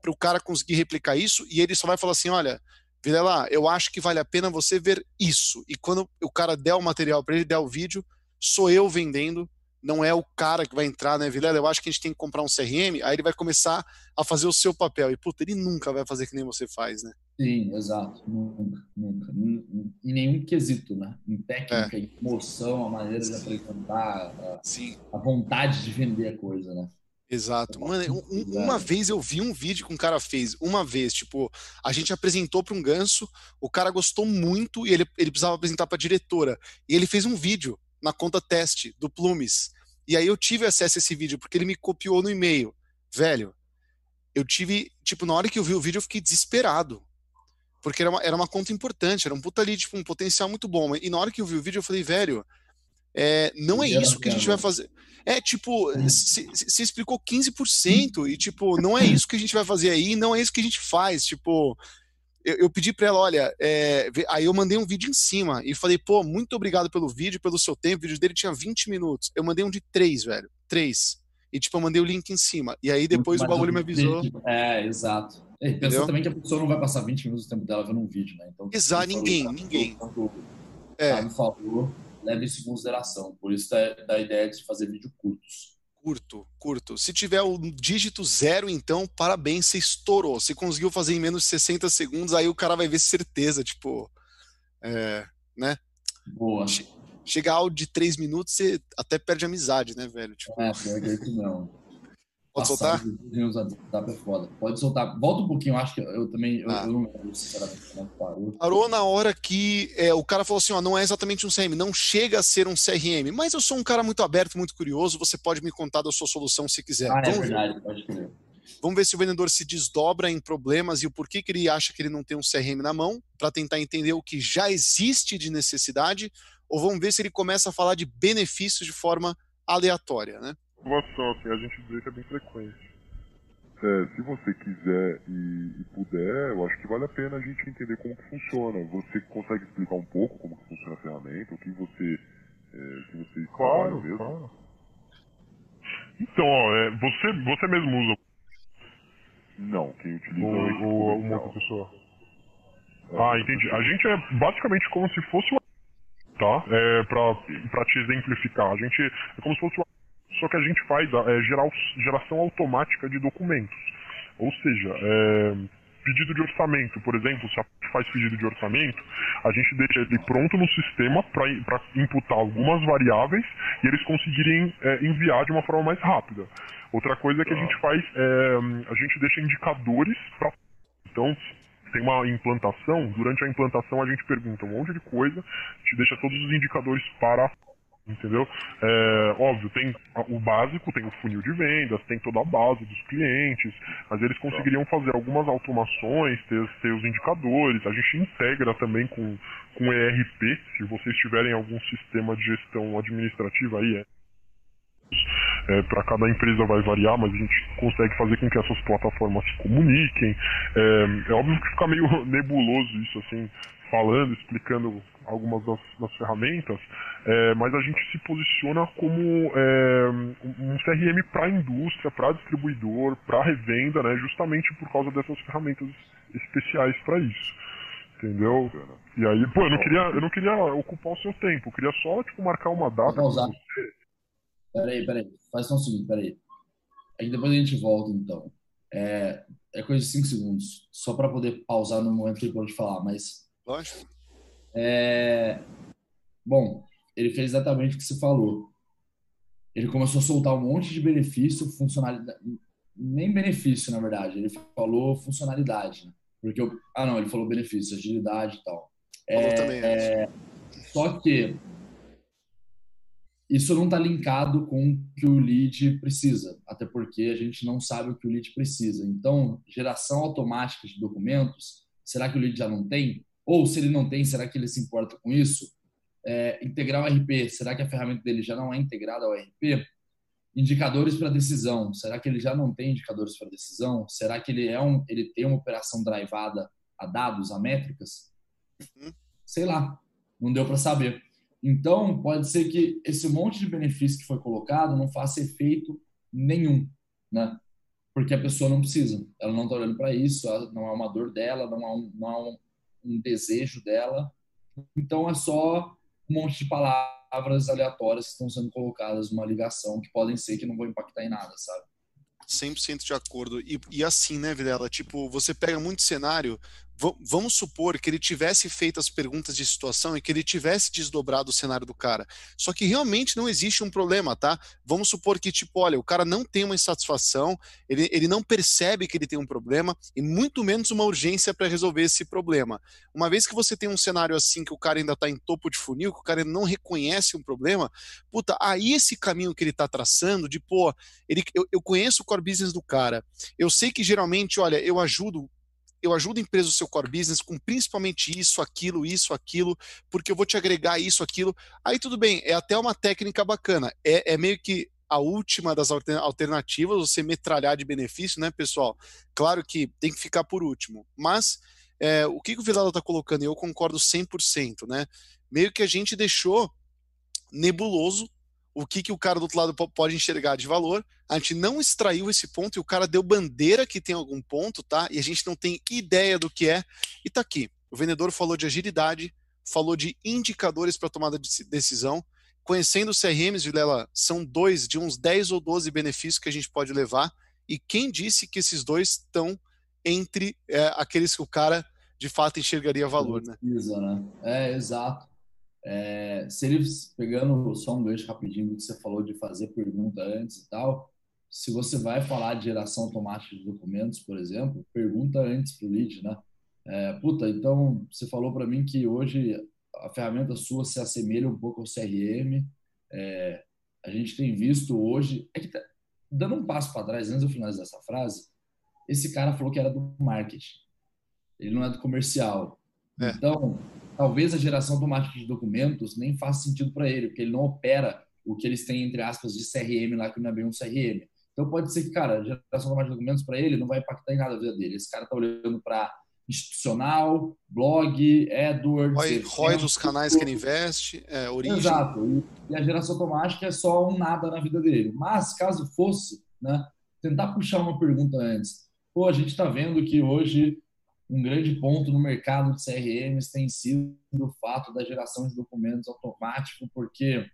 para o cara conseguir replicar isso, e ele só vai falar assim, olha, lá, eu acho que vale a pena você ver isso. E quando o cara der o material para ele, der o vídeo, sou eu vendendo, não é o cara que vai entrar, né, Vilela? Eu acho que a gente tem que comprar um CRM, aí ele vai começar a fazer o seu papel. E, puta, ele nunca vai fazer que nem você faz, né? Sim, exato. Nunca, nunca. Em nenhum quesito, né? Em técnica, é. em emoção, a maneira de apresentar, a, Sim. a vontade de vender a coisa, né? Exato. Mano, um, uma vez eu vi um vídeo que um cara fez, uma vez, tipo, a gente apresentou para um ganso, o cara gostou muito e ele, ele precisava apresentar para a diretora. E ele fez um vídeo na conta teste do Plumes. E aí eu tive acesso a esse vídeo, porque ele me copiou no e-mail. Velho, eu tive, tipo, na hora que eu vi o vídeo, eu fiquei desesperado. Porque era uma, era uma conta importante, era um puta ali, tipo, um potencial muito bom. E na hora que eu vi o vídeo, eu falei, velho, é, não é isso que a gente vai fazer. É, tipo, você explicou 15% e, tipo, não é isso que a gente vai fazer aí, não é isso que a gente faz. Tipo, eu, eu pedi para ela, olha, é, aí eu mandei um vídeo em cima e falei, pô, muito obrigado pelo vídeo, pelo seu tempo. O vídeo dele tinha 20 minutos. Eu mandei um de 3, velho. 3. E, tipo, eu mandei o link em cima. E aí depois o bagulho me avisou. É, exato. Pensou também que a pessoa não vai passar 20 minutos do tempo dela vendo um vídeo, né? Então, Exato, ninguém, falou, ninguém. Quando é. falou, leve isso em consideração. Por isso da, da ideia de fazer vídeo curtos. Curto, curto. Se tiver o dígito zero, então, parabéns, você estourou. Você conseguiu fazer em menos de 60 segundos, aí o cara vai ver certeza, tipo. É, né? Boa. Chegar ao de 3 minutos, você até perde amizade, né, velho? Tipo... É, pior que não. Pode soltar? WhatsApp é foda. Pode soltar. Volta um pouquinho, acho que eu também. Ah. Eu, não lembro, sinceramente, parou. Parou na hora que é, o cara falou assim: ó, não é exatamente um CRM, não chega a ser um CRM, mas eu sou um cara muito aberto, muito curioso. Você pode me contar da sua solução se quiser. Ah, é Vamos verdade, ver. pode crer. Vamos ver se o vendedor se desdobra em problemas e o porquê que ele acha que ele não tem um CRM na mão, para tentar entender o que já existe de necessidade, ou vamos ver se ele começa a falar de benefícios de forma aleatória, né? Situação, assim, a gente vê que é bem frequente. É, se você quiser e, e, puder, eu acho que vale a pena a gente entender como que funciona. Você consegue explicar um pouco como que funciona a ferramenta, o que você, é, que você claro, mesmo? Claro. Então, ó, é, você, você mesmo usa? Não, quem utiliza o, é o, uma outra pessoa. É, ah, entendi. A gente é basicamente como se fosse uma tá? É, pra, pra te exemplificar. A gente é como se fosse uma só que a gente faz é, geral, geração automática de documentos. Ou seja, é, pedido de orçamento, por exemplo, se a gente faz pedido de orçamento, a gente deixa ele pronto no sistema para imputar algumas variáveis e eles conseguirem é, enviar de uma forma mais rápida. Outra coisa que a gente faz é a gente deixa indicadores para. Então, tem uma implantação, durante a implantação a gente pergunta um monte de coisa, te deixa todos os indicadores para Entendeu? É, óbvio, tem o básico, tem o funil de vendas, tem toda a base dos clientes, mas eles conseguiriam fazer algumas automações, ter, ter os indicadores, a gente integra também com, com ERP, se vocês tiverem algum sistema de gestão administrativa aí, é, é, para cada empresa vai variar, mas a gente consegue fazer com que essas plataformas se comuniquem. É, é óbvio que fica meio [LAUGHS] nebuloso isso, assim, falando, explicando algumas das, das ferramentas, é, mas a gente se posiciona como é, um CRM para a indústria, para distribuidor, para revenda, né, justamente por causa dessas ferramentas especiais para isso. Entendeu? E aí, pô, eu não queria, eu não queria ocupar o seu tempo, eu queria só tipo, marcar uma data com você. Peraí, peraí, faz só um segundo, peraí. Aí depois a gente volta então. É, é coisa de 5 segundos, só para poder pausar no momento que ele pode falar, mas. Lógico. É... Bom, ele fez exatamente o que você falou. Ele começou a soltar um monte de benefício, funcionalidade. Nem benefício, na verdade. Ele falou funcionalidade. Né? Porque eu... Ah, não, ele falou benefício, agilidade e tal. É, também, é... Só que isso não está linkado com o que o lead precisa, até porque a gente não sabe o que o lead precisa. Então, geração automática de documentos, será que o lead já não tem? Ou se ele não tem, será que ele se importa com isso? É, integrar o RP, será que a ferramenta dele já não é integrada ao RP? Indicadores para decisão, será que ele já não tem indicadores para decisão? Será que ele é um, ele tem uma operação drivada a dados, a métricas? Uhum. Sei lá, não deu para saber. Então, pode ser que esse monte de benefício que foi colocado não faça efeito nenhum, né? Porque a pessoa não precisa, ela não está olhando para isso, não é uma dor dela, não é um, não é um um desejo dela. Então é só um monte de palavras aleatórias que estão sendo colocadas numa ligação que podem ser que não vão impactar em nada, sabe? 100% de acordo. E, e assim, né, Videla? Tipo, você pega muito cenário, vamos supor que ele tivesse feito as perguntas de situação e que ele tivesse desdobrado o cenário do cara. Só que realmente não existe um problema, tá? Vamos supor que, tipo, olha, o cara não tem uma insatisfação, ele, ele não percebe que ele tem um problema e muito menos uma urgência para resolver esse problema. Uma vez que você tem um cenário assim que o cara ainda está em topo de funil, que o cara não reconhece um problema, puta, aí esse caminho que ele está traçando de, pô, ele, eu, eu conheço o core business do cara, eu sei que geralmente, olha, eu ajudo eu ajudo a empresa do seu core business com principalmente isso, aquilo, isso, aquilo, porque eu vou te agregar isso, aquilo. Aí tudo bem, é até uma técnica bacana. É, é meio que a última das alternativas, você metralhar de benefício, né, pessoal? Claro que tem que ficar por último, mas é, o que, que o Vidal está colocando, e eu concordo 100%, né? Meio que a gente deixou nebuloso o que, que o cara do outro lado pode enxergar de valor. A gente não extraiu esse ponto e o cara deu bandeira que tem algum ponto, tá? E a gente não tem ideia do que é. E tá aqui. O vendedor falou de agilidade, falou de indicadores para tomada de decisão. Conhecendo CRMs, Vilela, são dois de uns 10 ou 12 benefícios que a gente pode levar. E quem disse que esses dois estão entre é, aqueles que o cara de fato enxergaria valor, né? né? É, exato. É, se ele, pegando só um gancho rapidinho do que você falou de fazer pergunta antes e tal, se você vai falar de geração automática de documentos, por exemplo, pergunta antes para o lead, né? É, puta, então você falou para mim que hoje a ferramenta sua se assemelha um pouco ao CRM. É, a gente tem visto hoje, é que tá, dando um passo para trás antes do finalizar essa frase, esse cara falou que era do marketing, ele não é do comercial. É. Então, talvez a geração automática de documentos nem faça sentido para ele, porque ele não opera o que eles têm, entre aspas, de CRM lá, que não é bem um CRM. Então pode ser que, cara, a geração automática de documentos para ele não vai impactar em nada a vida dele. Esse cara está olhando para institucional, blog, AdWords... ROI, ROI dos canais que ele investe, é, origem... Exato. E a geração automática é só um nada na vida dele. Mas, caso fosse, né, tentar puxar uma pergunta antes. Pô, a gente está vendo que hoje um grande ponto no mercado de CRMs tem sido o fato da geração de documentos automático, porque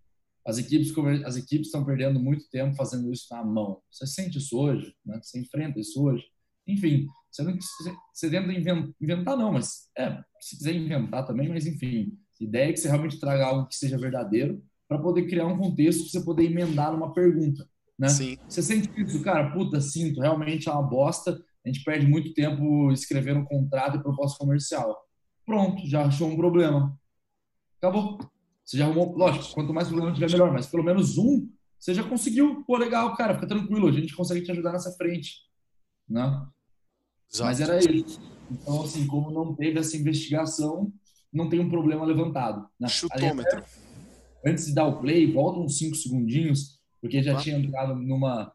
as equipes, as equipes estão perdendo muito tempo fazendo isso na mão. Você sente isso hoje? Né? Você enfrenta isso hoje? Enfim, você, não, você tenta inventar, não, mas é, se quiser inventar também, mas enfim, a ideia é que você realmente traga algo que seja verdadeiro para poder criar um contexto para você poder emendar numa pergunta. Né? Sim. Você sente isso, cara, puta, sinto, realmente é uma bosta, a gente perde muito tempo escrevendo um contrato e proposta comercial. Pronto, já achou um problema. Acabou. Você já arrumou, lógico, quanto mais problema tiver, melhor, mas pelo menos um, você já conseguiu. Pô, legal, cara, fica tranquilo, a gente consegue te ajudar nessa frente. Né? Exato. Mas era isso. Então, assim, como não teve essa investigação, não tem um problema levantado. Né? Chutômetro. antes de dar o play, volta uns 5 segundinhos, porque já ah. tinha entrado numa.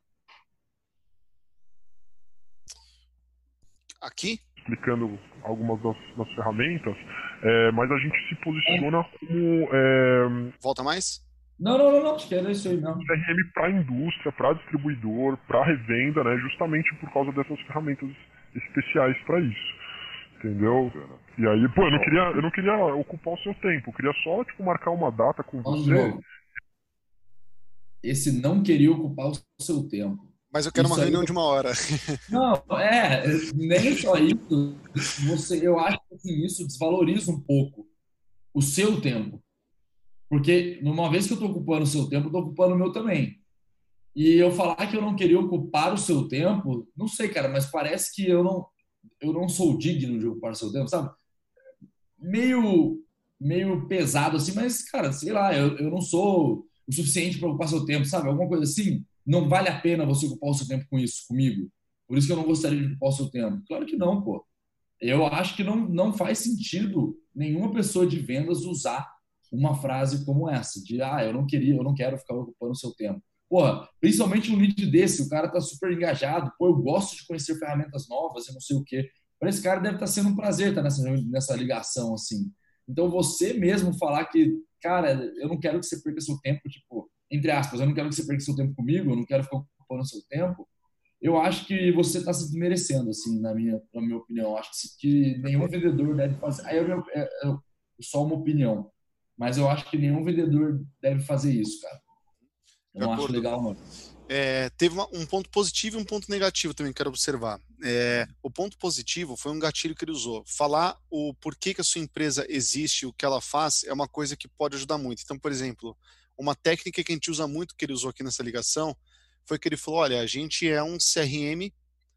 Aqui? Explicando algumas das, das ferramentas, é, mas a gente se posiciona como. É... Volta mais? Não, não, não, não, acho que era isso aí mesmo. CRM para indústria, para distribuidor, para revenda, né? Justamente por causa dessas ferramentas especiais para isso. Entendeu? E aí, pô, eu não queria, eu não queria ocupar o seu tempo, eu queria só tipo marcar uma data com você. Esse não queria ocupar o seu tempo. Mas eu quero isso uma reunião de uma hora. [LAUGHS] Não, é, nem só isso. Você, eu acho que assim, isso desvaloriza um pouco o seu tempo. Porque, numa vez que eu estou ocupando o seu tempo, eu estou ocupando o meu também. E eu falar que eu não queria ocupar o seu tempo, não sei, cara, mas parece que eu não, eu não sou digno de ocupar o seu tempo, sabe? Meio, meio pesado assim, mas, cara, sei lá, eu, eu não sou o suficiente para ocupar seu tempo, sabe? Alguma coisa assim. Não vale a pena você ocupar o seu tempo com isso, comigo. Por isso que eu não gostaria de ocupar o seu tempo. Claro que não, pô. Eu acho que não, não faz sentido nenhuma pessoa de vendas usar uma frase como essa, de ah, eu não queria, eu não quero ficar ocupando o seu tempo. Porra, principalmente um lead desse, o cara tá super engajado, pô, eu gosto de conhecer ferramentas novas e não sei o quê. Para esse cara deve estar tá sendo um prazer estar tá nessa, nessa ligação, assim. Então, você mesmo falar que, cara, eu não quero que você perca seu tempo, tipo, entre aspas, eu não quero que você perca seu tempo comigo, eu não quero ficar ocupando seu tempo, eu acho que você está se desmerecendo, assim, na minha, na minha opinião. Eu acho que, nenhum vendedor deve fazer. Aí é, é, é só uma opinião. Mas eu acho que nenhum vendedor deve fazer isso, cara. Eu não acho legal, não. É, teve uma, um ponto positivo e um ponto negativo também que quero observar. É, o ponto positivo foi um gatilho que ele usou. Falar o porquê que a sua empresa existe, o que ela faz, é uma coisa que pode ajudar muito. Então, por exemplo, uma técnica que a gente usa muito, que ele usou aqui nessa ligação, foi que ele falou: olha, a gente é um CRM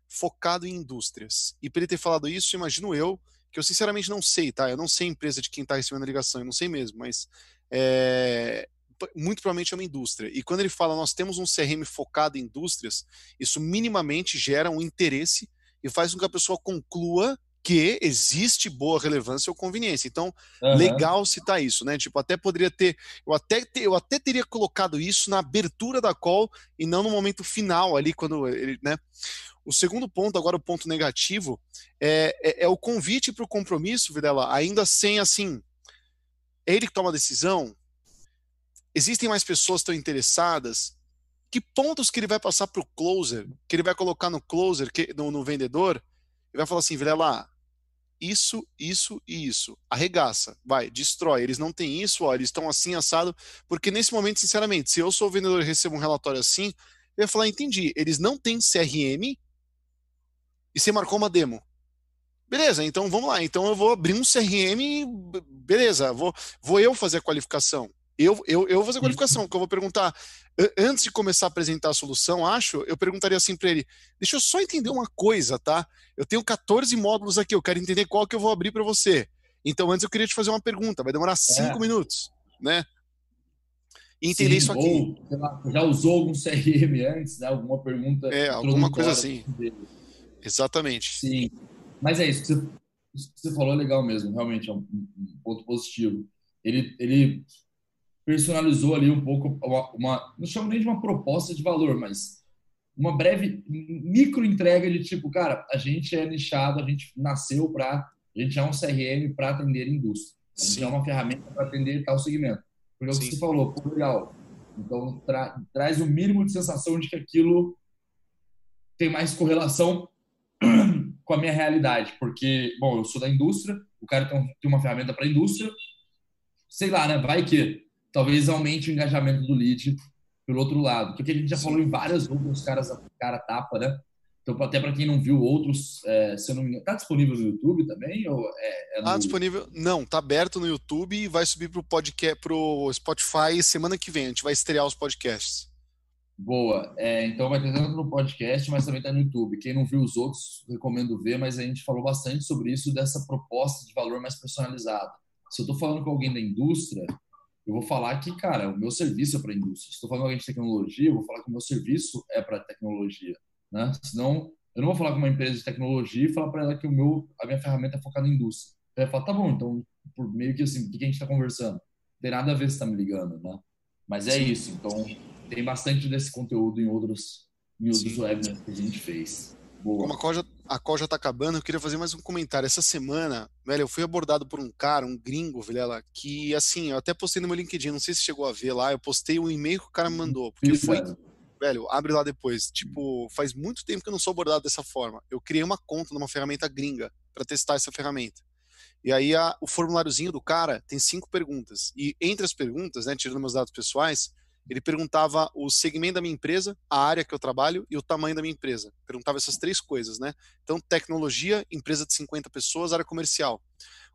focado em indústrias. E para ele ter falado isso, imagino eu, que eu sinceramente não sei, tá? Eu não sei a empresa de quem está recebendo a ligação, eu não sei mesmo, mas é, muito provavelmente é uma indústria. E quando ele fala nós temos um CRM focado em indústrias, isso minimamente gera um interesse e faz com que a pessoa conclua que existe boa relevância ou conveniência. Então, uhum. legal citar isso, né? Tipo, até poderia ter eu até, eu até teria colocado isso na abertura da call e não no momento final ali, quando ele, né? O segundo ponto, agora o ponto negativo, é, é, é o convite para o compromisso, Videla, ainda sem assim. É ele que toma a decisão? Existem mais pessoas que estão interessadas? Que pontos que ele vai passar para o closer, que ele vai colocar no closer, que, no, no vendedor, e vai falar assim, Videla, isso, isso e isso. Arregaça, vai, destrói. Eles não têm isso, ó, eles estão assim assado, porque nesse momento, sinceramente, se eu sou vendedor e recebo um relatório assim, eu ia falar, entendi, eles não têm CRM e você marcou uma demo. Beleza, então vamos lá. Então eu vou abrir um CRM, beleza, vou, vou eu fazer a qualificação. Eu, eu, eu vou fazer a qualificação, que eu vou perguntar, antes de começar a apresentar a solução, acho, eu perguntaria assim para ele: deixa eu só entender uma coisa, tá? Eu tenho 14 módulos aqui, eu quero entender qual que eu vou abrir para você. Então, antes eu queria te fazer uma pergunta, vai demorar 5 é. minutos, né? entender Sim, isso aqui. Ou, lá, já usou algum [LAUGHS] CRM antes, né? Alguma pergunta. É, alguma coisa assim. Exatamente. Sim. Mas é isso que você, isso que você falou é legal mesmo, realmente é um, um, ponto positivo. Ele, ele personalizou ali um pouco uma, uma, não chamo nem de uma proposta de valor, mas uma breve micro entrega de tipo, cara, a gente é nichado, a gente nasceu para, a gente é um CRM para atender indústria. A gente Sim. é uma ferramenta para atender tal segmento. Porque é o que você falou, pô, legal. Então tra traz o mínimo de sensação de que aquilo tem mais correlação [CLEARS THROAT] com a minha realidade, porque, bom, eu sou da indústria, o cara tem, uma ferramenta para indústria, sei lá, né? Vai que talvez aumente o engajamento do lead pelo outro lado, porque a gente já falou em várias outras caras, cara tapa, né? Então, até para quem não viu outros, é, se eu não me engano, tá disponível no YouTube também? Ou é, é no... Tá disponível? Não, tá aberto no YouTube e vai subir pro podcast, pro Spotify semana que vem. A gente vai estrear os podcasts. Boa. É, então vai ter tanto no podcast, mas também está no YouTube. Quem não viu os outros, recomendo ver, mas a gente falou bastante sobre isso, dessa proposta de valor mais personalizado. Se eu estou falando com alguém da indústria, eu vou falar que, cara, o meu serviço é para a indústria. Se estou falando de tecnologia, eu vou falar que o meu serviço é para tecnologia, né? Senão, eu não vou falar com uma empresa de tecnologia e falar para ela que o meu, a minha ferramenta é focada em indústria. Ela vai falar, tá bom, então, por meio que assim, o que a gente está conversando? Não tem nada a ver se está me ligando, né? Mas é isso. Então, tem bastante desse conteúdo em outros, em outros webinars que a gente fez. Boa. Como a já, a já tá acabando, eu queria fazer mais um comentário. Essa semana, velho, eu fui abordado por um cara, um gringo, Vilela, que assim, eu até postei no meu LinkedIn, não sei se chegou a ver lá, eu postei um e-mail que o cara me mandou, porque foi. Velho, abre lá depois. Tipo, faz muito tempo que eu não sou abordado dessa forma. Eu criei uma conta numa ferramenta gringa para testar essa ferramenta. E aí a, o formuláriozinho do cara tem cinco perguntas. E entre as perguntas, né, tirando meus dados pessoais, ele perguntava o segmento da minha empresa, a área que eu trabalho e o tamanho da minha empresa. Perguntava essas três coisas, né? Então, tecnologia, empresa de 50 pessoas, área comercial.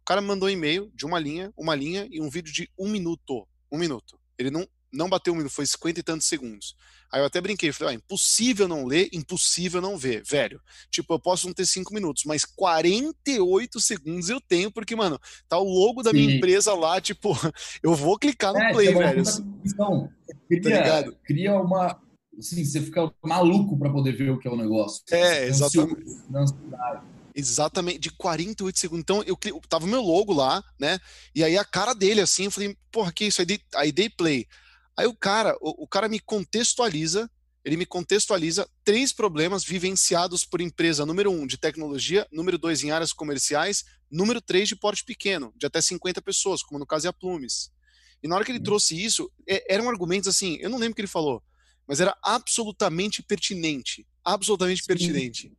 O cara me mandou um e-mail de uma linha, uma linha e um vídeo de um minuto. Um minuto. Ele não não bateu um minuto, foi 50 e tantos segundos. Aí eu até brinquei, falei, ah, impossível não ler, impossível não ver, velho. Tipo, eu posso não ter 5 minutos, mas 48 segundos eu tenho, porque, mano, tá o logo da Sim. minha empresa lá, tipo, [LAUGHS] eu vou clicar no é, play, velho. Então, cria, tá cria uma. Assim, você fica maluco para poder ver o que é o negócio. É, exatamente. Exatamente, de 48 segundos. Então, eu, eu tava o meu logo lá, né? E aí a cara dele, assim, eu falei, porra, que isso? Aí dei, aí dei play. Aí o cara, o, o cara me contextualiza, ele me contextualiza três problemas vivenciados por empresa número um de tecnologia, número dois em áreas comerciais, número três de porte pequeno, de até 50 pessoas, como no caso é a Plumes. E na hora que ele uhum. trouxe isso, é, eram argumentos assim, eu não lembro o que ele falou, mas era absolutamente pertinente, absolutamente Sim. pertinente.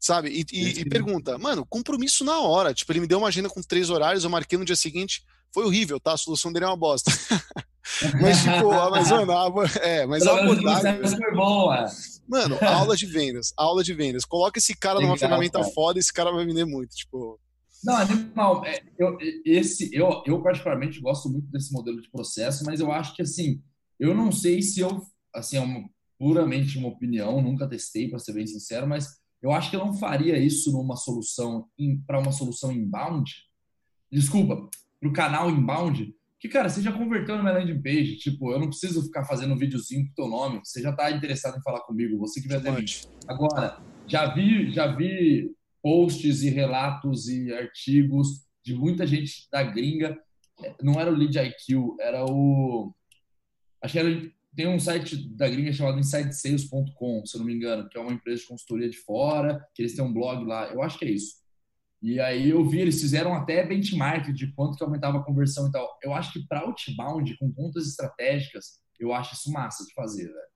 Sabe? E, e, e, pergunta, mano, compromisso na hora. Tipo, ele me deu uma agenda com três horários, eu marquei no dia seguinte. Foi horrível, tá? A solução dele é uma bosta. [LAUGHS] mas, tipo, mas, mano, a, é, mas a abordagem. Foi bom, é. Mano, aula de vendas, aula de vendas. Coloca esse cara Legal, numa ferramenta cara. foda, esse cara vai vender muito, tipo. Não, animal. É, eu, esse, eu, eu particularmente gosto muito desse modelo de processo, mas eu acho que assim, eu não sei se eu, assim, é uma, puramente uma opinião, nunca testei para ser bem sincero, mas eu acho que eu não faria isso numa solução para uma solução inbound. Desculpa, para o canal inbound, que, cara, você já converteu na minha landing page. Tipo, eu não preciso ficar fazendo um videozinho com teu nome. Você já está interessado em falar comigo. Você que vai ter. Agora, já vi, já vi posts e relatos e artigos de muita gente da gringa. Não era o Lead IQ, era o. Acho que era. Tem um site da gringa chamado InsideSales.com, se eu não me engano, que é uma empresa de consultoria de fora, que eles têm um blog lá. Eu acho que é isso. E aí eu vi, eles fizeram até benchmark de quanto que aumentava a conversão e tal. Eu acho que para outbound, com contas estratégicas, eu acho isso massa de fazer, velho.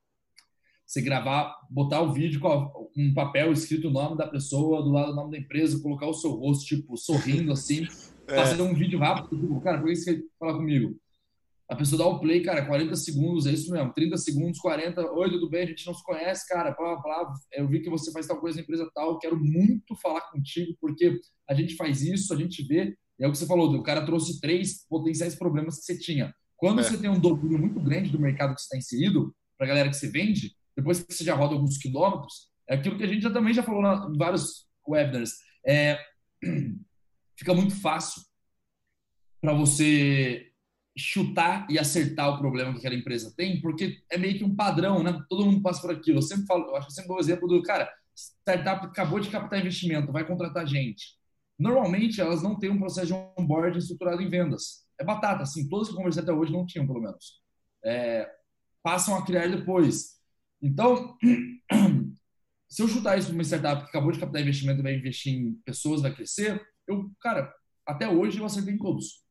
Você gravar, botar o vídeo com um papel escrito o nome da pessoa, do lado do nome da empresa, colocar o seu rosto, tipo, sorrindo assim, [LAUGHS] é. fazendo um vídeo rápido. Tipo, cara, por que você quer falar comigo? A pessoa dá o play, cara, 40 segundos, é isso mesmo, 30 segundos, 40. Oi, tudo bem? A gente não se conhece, cara. Blá, blá, eu vi que você faz tal coisa na empresa tal, quero muito falar contigo, porque a gente faz isso, a gente vê. É o que você falou, o cara trouxe três potenciais problemas que você tinha. Quando é. você tem um domínio muito grande do mercado que você está inserido, para a galera que você vende, depois que você já roda alguns quilômetros, é aquilo que a gente já, também já falou na, em vários webinars. É, [CLEARS THROAT] fica muito fácil para você chutar e acertar o problema que aquela empresa tem, porque é meio que um padrão, né? Todo mundo passa por aquilo. Eu sempre falo, eu acho que sempre dou o exemplo do cara, startup acabou de captar investimento, vai contratar gente. Normalmente elas não têm um processo de onboarding estruturado em vendas. É batata, assim, todas que eu conversei até hoje não tinham, pelo menos. É, passam a criar depois. Então, [CLEARS THROAT] se eu chutar isso para uma startup que acabou de captar investimento e vai investir em pessoas, vai crescer, eu, cara, até hoje eu acertei em todos.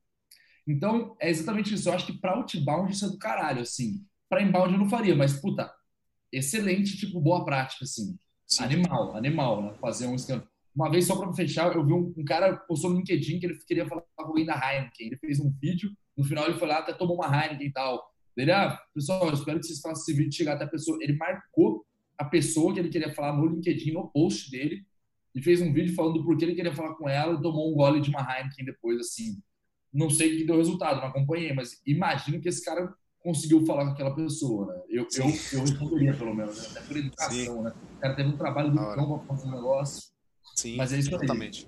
Então, é exatamente isso. Eu acho que para outbound isso é do caralho, assim. Para inbound eu não faria, mas, puta, excelente, tipo, boa prática, assim. Sim. Animal, animal, né? Fazer um esquema. Uma vez, só para fechar, eu vi um, um, cara postou no LinkedIn que ele queria falar com alguém da Heineken. Ele fez um vídeo, no final ele foi lá, até tomou uma Heineken e tal. Ele, ah, pessoal, eu espero que vocês façam esse vídeo chegar até a pessoa. Ele marcou a pessoa que ele queria falar no LinkedIn, no post dele, e fez um vídeo falando do porquê ele queria falar com ela e tomou um gole de uma Heineken depois, assim. Não sei o que deu resultado, não acompanhei, mas imagino que esse cara conseguiu falar com aquela pessoa, né? Eu, eu, eu responderia, pelo menos, né? até por educação, Sim. né? O cara teve um trabalho do cão para fazer um negócio. Sim, mas é isso exatamente.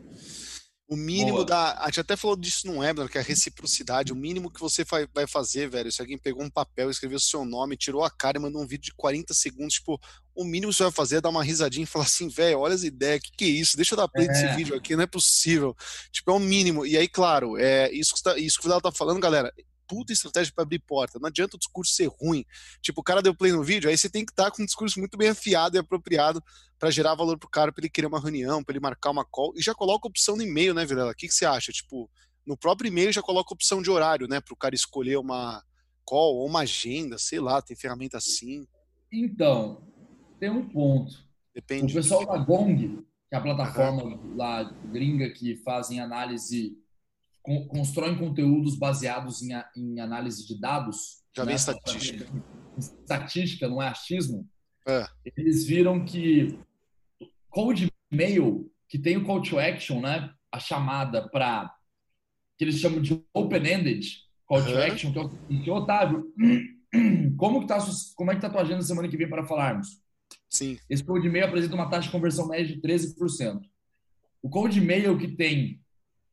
O mínimo Boa. da. A gente até falou disso no webinar, que é a reciprocidade. O mínimo que você vai fazer, velho, se alguém pegou um papel, escreveu seu nome, tirou a cara e mandou um vídeo de 40 segundos, tipo, o mínimo que você vai fazer é dar uma risadinha e falar assim, velho, olha as ideias, que que é isso? Deixa eu dar play é. nesse vídeo aqui, não é possível. Tipo, é o mínimo. E aí, claro, é isso que, tá, isso que o Vidal tá falando, galera puta estratégia para abrir porta. Não adianta o discurso ser ruim. Tipo, o cara deu play no vídeo, aí você tem que estar tá com um discurso muito bem afiado e apropriado para gerar valor pro cara, para ele querer uma reunião, para ele marcar uma call. E já coloca opção no e-mail, né, Vilela? O que, que você acha? Tipo, no próprio e-mail já coloca opção de horário, né, para o cara escolher uma call ou uma agenda, sei lá, tem ferramenta assim. Então, tem um ponto. Depende. O pessoal da Gong, que é a plataforma uhum. lá gringa que fazem análise constroem conteúdos baseados em, em análise de dados. Já né? estatística. Estatística, não é achismo. É. Eles viram que code mail, que tem o call to action, né? a chamada para que eles chamam de open-ended call to action, que é o Otávio, [CLEARS THROAT] como, que tá, como é que tá a tua agenda semana que vem para falarmos? Sim. Esse code mail apresenta uma taxa de conversão média de 13%. O code mail que tem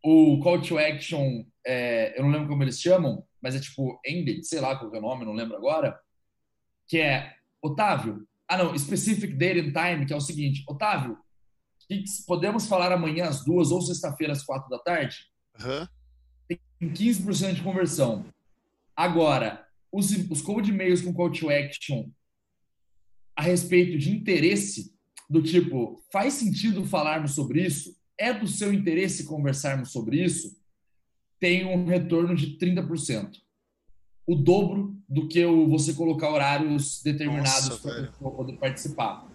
o call to action, é, eu não lembro como eles chamam, mas é tipo ended, sei lá qual é o nome, não lembro agora, que é Otávio. Ah, não, specific date and time, que é o seguinte, Otávio, podemos falar amanhã às duas ou sexta-feira às quatro da tarde? Uhum. Tem 15% de conversão. Agora, os, os cold mails com call to action a respeito de interesse, do tipo, faz sentido falarmos sobre isso? É do seu interesse conversarmos sobre isso, tem um retorno de 30%. O dobro do que você colocar horários determinados para poder participar.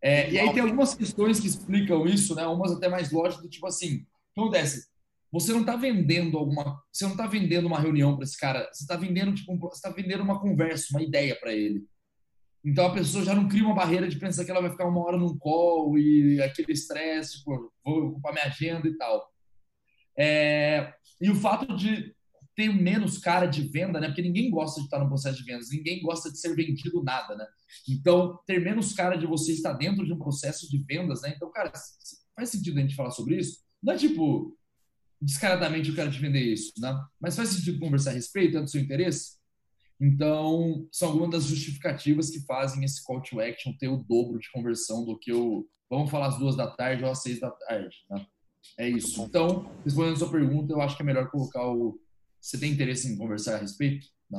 É, e aí tem algumas questões que explicam isso, né? Umas até mais lógicas, do tipo assim, o acontece? Você não está vendendo alguma, você não está vendendo uma reunião para esse cara, você está vendendo tipo, um, você está vendendo uma conversa, uma ideia para ele. Então a pessoa já não cria uma barreira de pensar que ela vai ficar uma hora num call e aquele estresse, tipo, vou ocupar minha agenda e tal. É, e o fato de ter menos cara de venda, né? Porque ninguém gosta de estar no processo de vendas, ninguém gosta de ser vendido nada, né? Então, ter menos cara de você estar dentro de um processo de vendas, né? Então, cara, faz sentido a gente falar sobre isso? Não é tipo, descaradamente eu quero te vender isso, né? Mas faz sentido conversar a respeito, é do seu interesse? Então, são algumas das justificativas que fazem esse call to action ter o dobro de conversão do que o vamos falar às duas da tarde ou às seis da tarde. Né? É isso. Então, respondendo a sua pergunta, eu acho que é melhor colocar o. Você tem interesse em conversar a respeito? Não.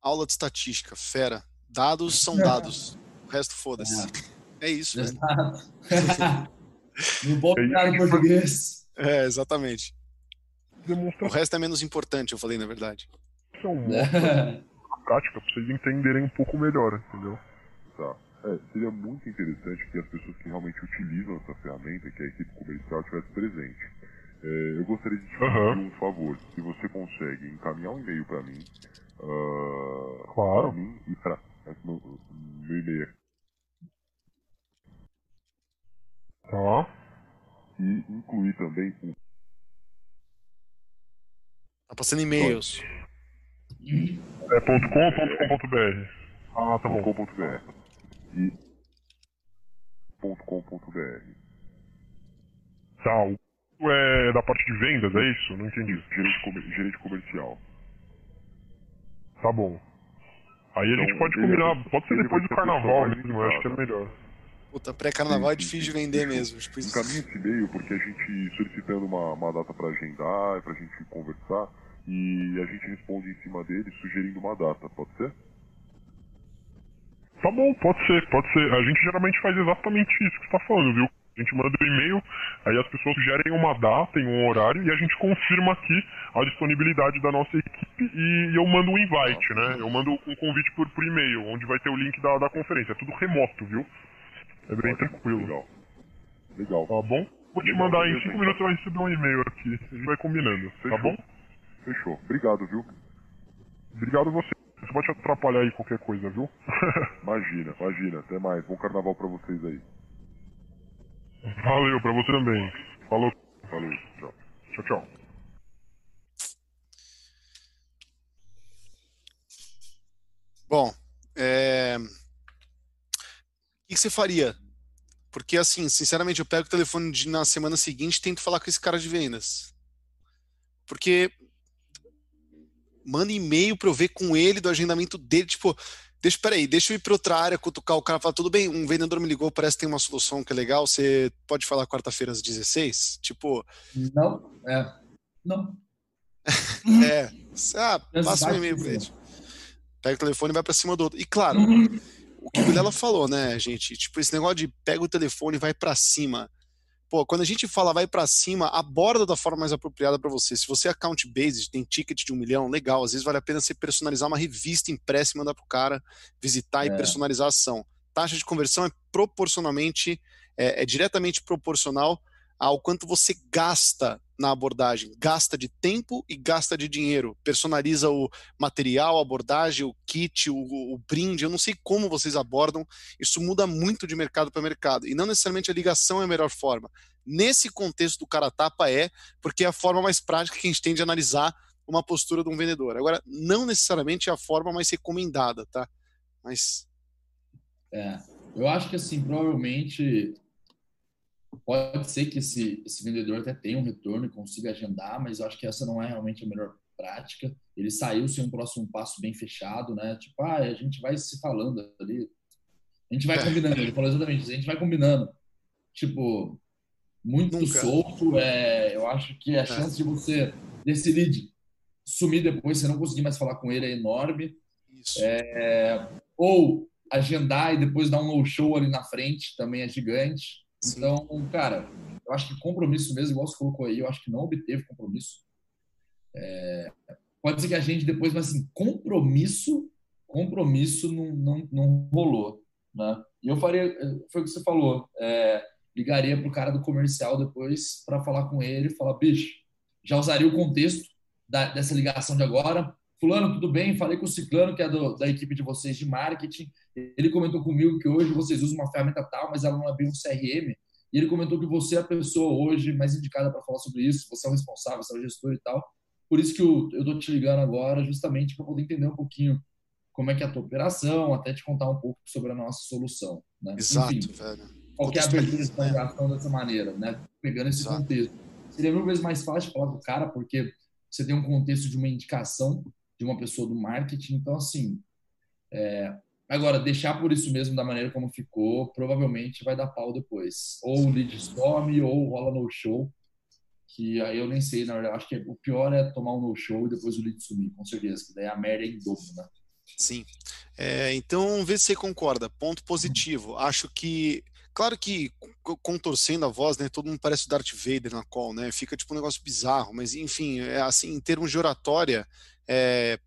Aula de estatística, fera. Dados são [LAUGHS] dados. O resto, foda-se. É. é. isso. Exato. [LAUGHS] no bom em português. É, exatamente. O resto é menos importante, eu falei, na verdade é um modo prática pra vocês entenderem um pouco melhor, entendeu? Tá. É, seria muito interessante que as pessoas que realmente utilizam essa ferramenta, que a equipe comercial estivesse presente. É, eu gostaria de te pedir uhum. um favor, se você consegue encaminhar um e-mail para mim, uh, claro. para mim e para meu, meu e-mail. Tá. E incluir também um. Tá passando e-mails. É ponto .com ou ponto .com.br? Ah, tá bom. .com.br. E ponto .com.br. Tá, o é da parte de vendas, é isso? Não entendi. Gerente, gerente comercial. Tá bom. Aí a gente então, pode combinar, pode ser depois do carnaval mesmo, eu acho que é melhor. Puta, pré-carnaval é difícil de vender mesmo. Tipo, Encaminha esse e-mail porque a gente solicitando uma, uma data para agendar, pra gente conversar, e a gente responde em cima dele sugerindo uma data, pode ser? Tá bom, pode ser, pode ser. A gente geralmente faz exatamente isso que você tá falando, viu? A gente manda um e-mail, aí as pessoas sugerem uma data e um horário e a gente confirma aqui a disponibilidade da nossa equipe e eu mando um invite, né? Eu mando um convite por, por e-mail, onde vai ter o link da, da conferência. É tudo remoto, viu? É bem tranquilo. Legal. Legal. Tá bom? Vou te mandar em 5 minutos, você vai receber um e-mail aqui. A gente vai combinando, tá bom? Fechou. Obrigado, viu? Obrigado a você. Você pode atrapalhar aí qualquer coisa, viu? [LAUGHS] imagina, imagina. Até mais. Bom carnaval pra vocês aí. Valeu, pra você também. Falou. Falou. Tchau. Tchau, tchau. Bom, é... o que você faria Porque, assim, sinceramente, eu pego o telefone de, na semana seguinte e tento falar com esse cara de vendas. Porque manda e-mail para eu ver com ele do agendamento dele, tipo, deixa, peraí, deixa eu ir para outra área, cutucar o cara, falar, tudo bem, um vendedor me ligou, parece que tem uma solução que é legal, você pode falar quarta-feira às 16? Tipo... Não, é, não. [LAUGHS] é, ah, passa um e-mail para ele. Pega o telefone e vai para cima do outro. E claro, o que o Vilela falou, né, gente? Tipo, esse negócio de pega o telefone e vai para cima. Pô, quando a gente fala vai para cima, aborda da forma mais apropriada para você. Se você é account based, tem ticket de um milhão, legal. Às vezes vale a pena você personalizar uma revista impressa e mandar pro cara visitar é. e personalizar a ação. Taxa de conversão é proporcionalmente, é, é diretamente proporcional ao quanto você gasta na abordagem. Gasta de tempo e gasta de dinheiro. Personaliza o material, a abordagem, o kit, o, o brinde. Eu não sei como vocês abordam. Isso muda muito de mercado para mercado. E não necessariamente a ligação é a melhor forma. Nesse contexto do cara tapa é, porque é a forma mais prática que a gente tem de analisar uma postura de um vendedor. Agora, não necessariamente é a forma mais recomendada, tá? Mas. É, eu acho que assim, provavelmente Pode ser que esse, esse vendedor até tenha um retorno e consiga agendar, mas eu acho que essa não é realmente a melhor prática. Ele saiu sem um próximo passo bem fechado, né? Tipo, ah, a gente vai se falando ali. A gente vai é. combinando. Ele falou exatamente isso. A gente vai combinando. Tipo, muito Nunca. solto. É, eu acho que a é. chance de você, desse lead, sumir depois, você não conseguir mais falar com ele é enorme. Isso. É, ou agendar e depois dar um no-show ali na frente também é gigante. Sim. Então, cara, eu acho que compromisso mesmo, igual você colocou aí, eu acho que não obteve compromisso. É, pode ser que a gente depois, mas assim, compromisso, compromisso não, não, não rolou, né? E eu faria, foi o que você falou, é, ligaria pro cara do comercial depois para falar com ele, falar, bicho, já usaria o contexto da, dessa ligação de agora, fulano, tudo bem? Falei com o Ciclano, que é do, da equipe de vocês de marketing. Ele comentou comigo que hoje vocês usam uma ferramenta tal, mas ela não bem um CRM. E ele comentou que você é a pessoa hoje mais indicada para falar sobre isso, você é o responsável, você é o gestor e tal. Por isso que eu, eu tô te ligando agora, justamente para poder entender um pouquinho como é que é a tua operação, até te contar um pouco sobre a nossa solução. Né? Exato, Enfim, velho. Qual a abertura de transação dessa maneira, né? Pegando esse Exato. contexto. Seria mil vezes mais fácil falar com o cara, porque você tem um contexto de uma indicação de uma pessoa do marketing. Então, assim, é... agora, deixar por isso mesmo da maneira como ficou, provavelmente vai dar pau depois. Ou o lead some, ou rola no show, que aí eu nem sei, na verdade, acho que o pior é tomar um no show e depois o lead sumir, com certeza, que daí a merda é em dobro, né? Sim. É, então, vê se você concorda. Ponto positivo. Acho que Claro que contorcendo a voz, né? Todo mundo parece o Darth Vader na call, né? Fica tipo um negócio bizarro, mas enfim, é assim, em termos de oratória, é,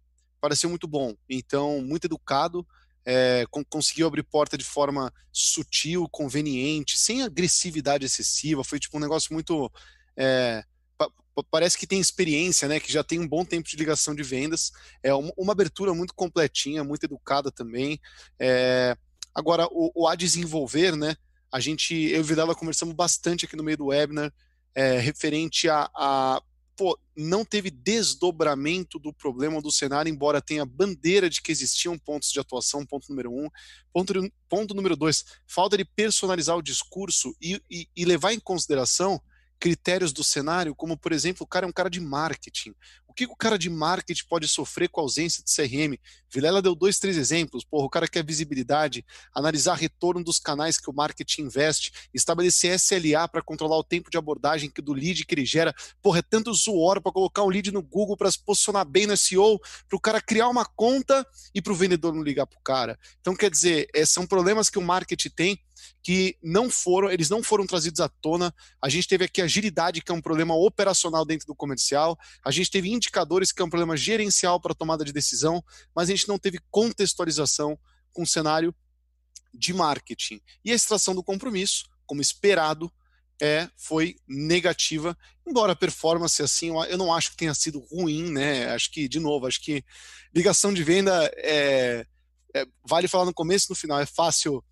pareceu muito bom. Então, muito educado, é, conseguiu abrir porta de forma sutil, conveniente, sem agressividade excessiva. Foi tipo um negócio muito. É, pa parece que tem experiência, né? Que já tem um bom tempo de ligação de vendas. É uma, abertura muito completinha, muito educada também. É, agora, o, o, a desenvolver, né? A gente, eu e Vidala conversamos bastante aqui no meio do webinar, é, referente a, a pô, não teve desdobramento do problema do cenário, embora tenha bandeira de que existiam pontos de atuação, ponto número um. Ponto, ponto número dois, falta de personalizar o discurso e, e, e levar em consideração critérios do cenário, como por exemplo, o cara é um cara de marketing. Que o cara de marketing pode sofrer com a ausência de CRM? Vilela deu dois, três exemplos. Porra, o cara quer visibilidade, analisar retorno dos canais que o marketing investe, estabelecer SLA para controlar o tempo de abordagem do lead que ele gera. Porra, é tanto suor para colocar um lead no Google para se posicionar bem no SEO, para o cara criar uma conta e para o vendedor não ligar para o cara. Então, quer dizer, é, são problemas que o marketing tem que não foram, eles não foram trazidos à tona. A gente teve aqui agilidade, que é um problema operacional dentro do comercial. A gente teve indicadores, que é um problema gerencial para tomada de decisão, mas a gente não teve contextualização com o cenário de marketing. E a extração do compromisso, como esperado, é foi negativa, embora a performance assim, eu não acho que tenha sido ruim, né? Acho que de novo, acho que ligação de venda é, é vale falar no começo e no final, é fácil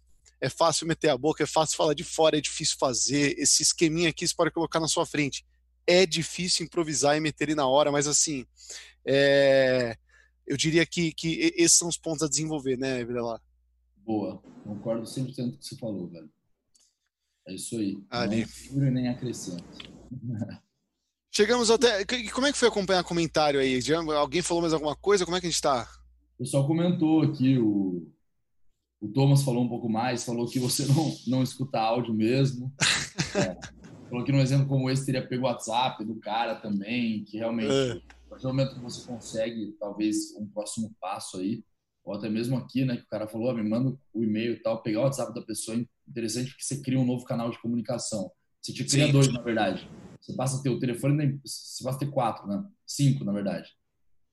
é fácil meter a boca, é fácil falar de fora, é difícil fazer. Esse esqueminha aqui você pode colocar na sua frente. É difícil improvisar e meter ele na hora, mas assim, é... eu diria que, que esses são os pontos a desenvolver, né, Vilela? Boa, concordo 100% com o que você falou, velho. É isso aí. Ali. Não nem acrescento. [LAUGHS] Chegamos até. Como é que foi acompanhar comentário aí? Alguém falou mais alguma coisa? Como é que a gente está? O pessoal comentou aqui, o, o Thomas falou um pouco mais, falou que você não, não escuta áudio mesmo. [LAUGHS] É, falou que num exemplo como esse teria pego o WhatsApp do cara também, que realmente, é. a partir do momento que você consegue, talvez, um próximo passo aí, ou até mesmo aqui, né, que o cara falou, ah, me manda o e-mail e tal, pegar o WhatsApp da pessoa, é interessante porque você cria um novo canal de comunicação. Você te cria Sim. dois, na verdade. Você passa a ter o telefone, você passa a ter quatro, né? Cinco, na verdade.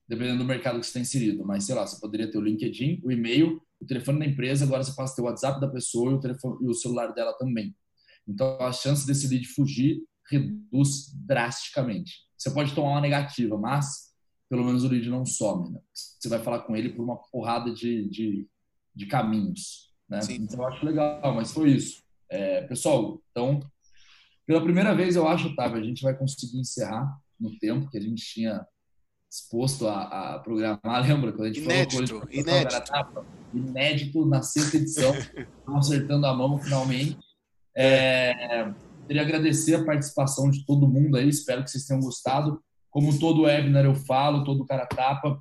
Dependendo do mercado que você está inserido. Mas, sei lá, você poderia ter o LinkedIn, o e-mail, o telefone da empresa, agora você passa o WhatsApp da pessoa e o, telefone, e o celular dela também. Então, a chance desse lead fugir reduz drasticamente. Você pode tomar uma negativa, mas pelo menos o lead não some. Né? Você vai falar com ele por uma porrada de, de, de caminhos. Né? Então eu acho legal, mas foi isso. É, pessoal, então, pela primeira vez eu acho, Otávio, a gente vai conseguir encerrar no tempo que a gente tinha exposto a, a programar. [LAUGHS] Lembra quando a gente inédito, falou com inédito. Etapa, inédito na sexta edição. [LAUGHS] Acertando a mão finalmente. É, queria agradecer a participação de todo mundo aí. Espero que vocês tenham gostado. Como todo webinar eu falo, todo cara tapa,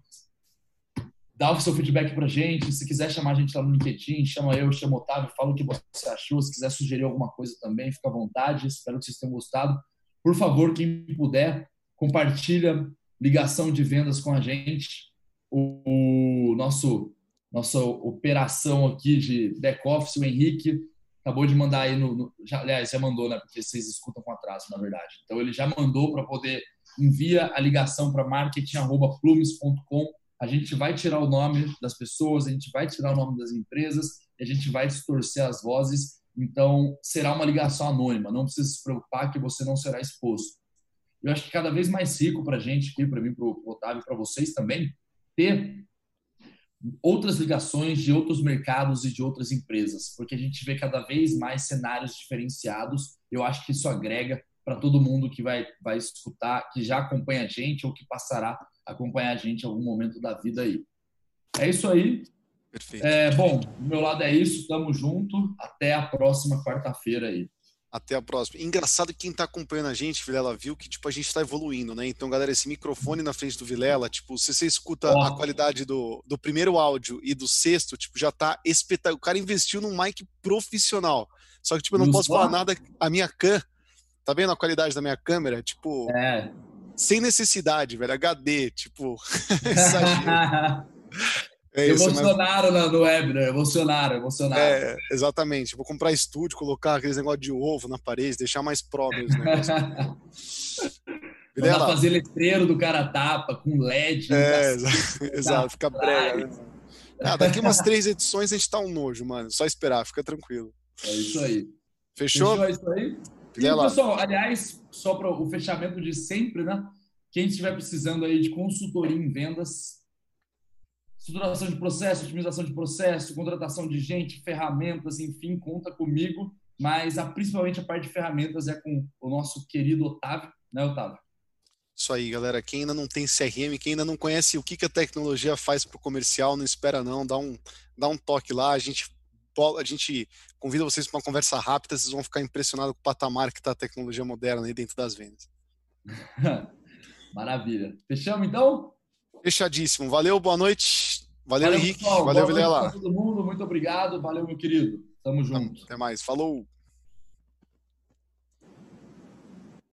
dá o seu feedback pra gente. Se quiser chamar a gente lá no LinkedIn, chama eu, chama o Otávio, fala o que você achou. Se quiser sugerir alguma coisa também, fica à vontade. Espero que vocês tenham gostado. Por favor, quem puder, compartilha ligação de vendas com a gente. O, o nosso nossa operação aqui de back office, o Henrique, acabou de mandar aí no, no já, aliás, já mandou, né? Porque vocês escutam com atraso, na verdade. Então ele já mandou para poder envia a ligação para marketing@plumes.com. A gente vai tirar o nome das pessoas, a gente vai tirar o nome das empresas, a gente vai distorcer as vozes. Então, será uma ligação anônima. Não precisa se preocupar que você não será exposto. Eu acho que cada vez mais rico para a gente aqui, para mim, para o Otávio, para vocês também, ter outras ligações de outros mercados e de outras empresas, porque a gente vê cada vez mais cenários diferenciados. Eu acho que isso agrega para todo mundo que vai, vai escutar, que já acompanha a gente ou que passará a acompanhar a gente em algum momento da vida aí. É isso aí. Perfeito. É, bom, do meu lado é isso. Tamo junto. Até a próxima quarta-feira aí. Até a próxima. Engraçado que quem está acompanhando a gente, Vilela, viu que tipo, a gente está evoluindo, né? Então, galera, esse microfone na frente do Vilela, tipo, se você escuta oh. a qualidade do, do primeiro áudio e do sexto, tipo, já tá espetacular. O cara investiu num mic profissional. Só que, tipo, eu não Nos posso falar nada. A minha can Tá vendo a qualidade da minha câmera? Tipo, é. sem necessidade, velho. HD, tipo. [LAUGHS] [LAUGHS] é emocionaram mas... no web, né? Emocionaram, emocionaram. É, exatamente. Vou comprar estúdio, colocar aqueles negócio de ovo na parede, deixar mais pro mesmo [LAUGHS] fazer letreiro do cara tapa com LED. É, [LAUGHS] exato, fica brega. Né? Ah, daqui umas três edições a gente tá um nojo, mano. Só esperar, fica tranquilo. É isso aí. Fechou? Fechou isso aí? E, pessoal, aliás, só para o fechamento de sempre, né? Quem estiver precisando aí de consultoria em vendas, estruturação de processo, otimização de processo, contratação de gente, ferramentas, enfim, conta comigo. Mas a, principalmente a parte de ferramentas é com o nosso querido Otávio, né, Otávio? Isso aí, galera. Quem ainda não tem CRM, quem ainda não conhece o que, que a tecnologia faz para o comercial, não espera não, dá um, dá um toque lá. A gente a gente convida vocês para uma conversa rápida, vocês vão ficar impressionados com o patamar que está a tecnologia moderna aí dentro das vendas. [LAUGHS] Maravilha. Fechamos então? Fechadíssimo. Valeu, boa noite. Valeu, Valeu Henrique. Pessoal. Valeu, Vilela. todo mundo. Muito obrigado. Valeu, meu querido. Tamo junto. Até mais. Falou.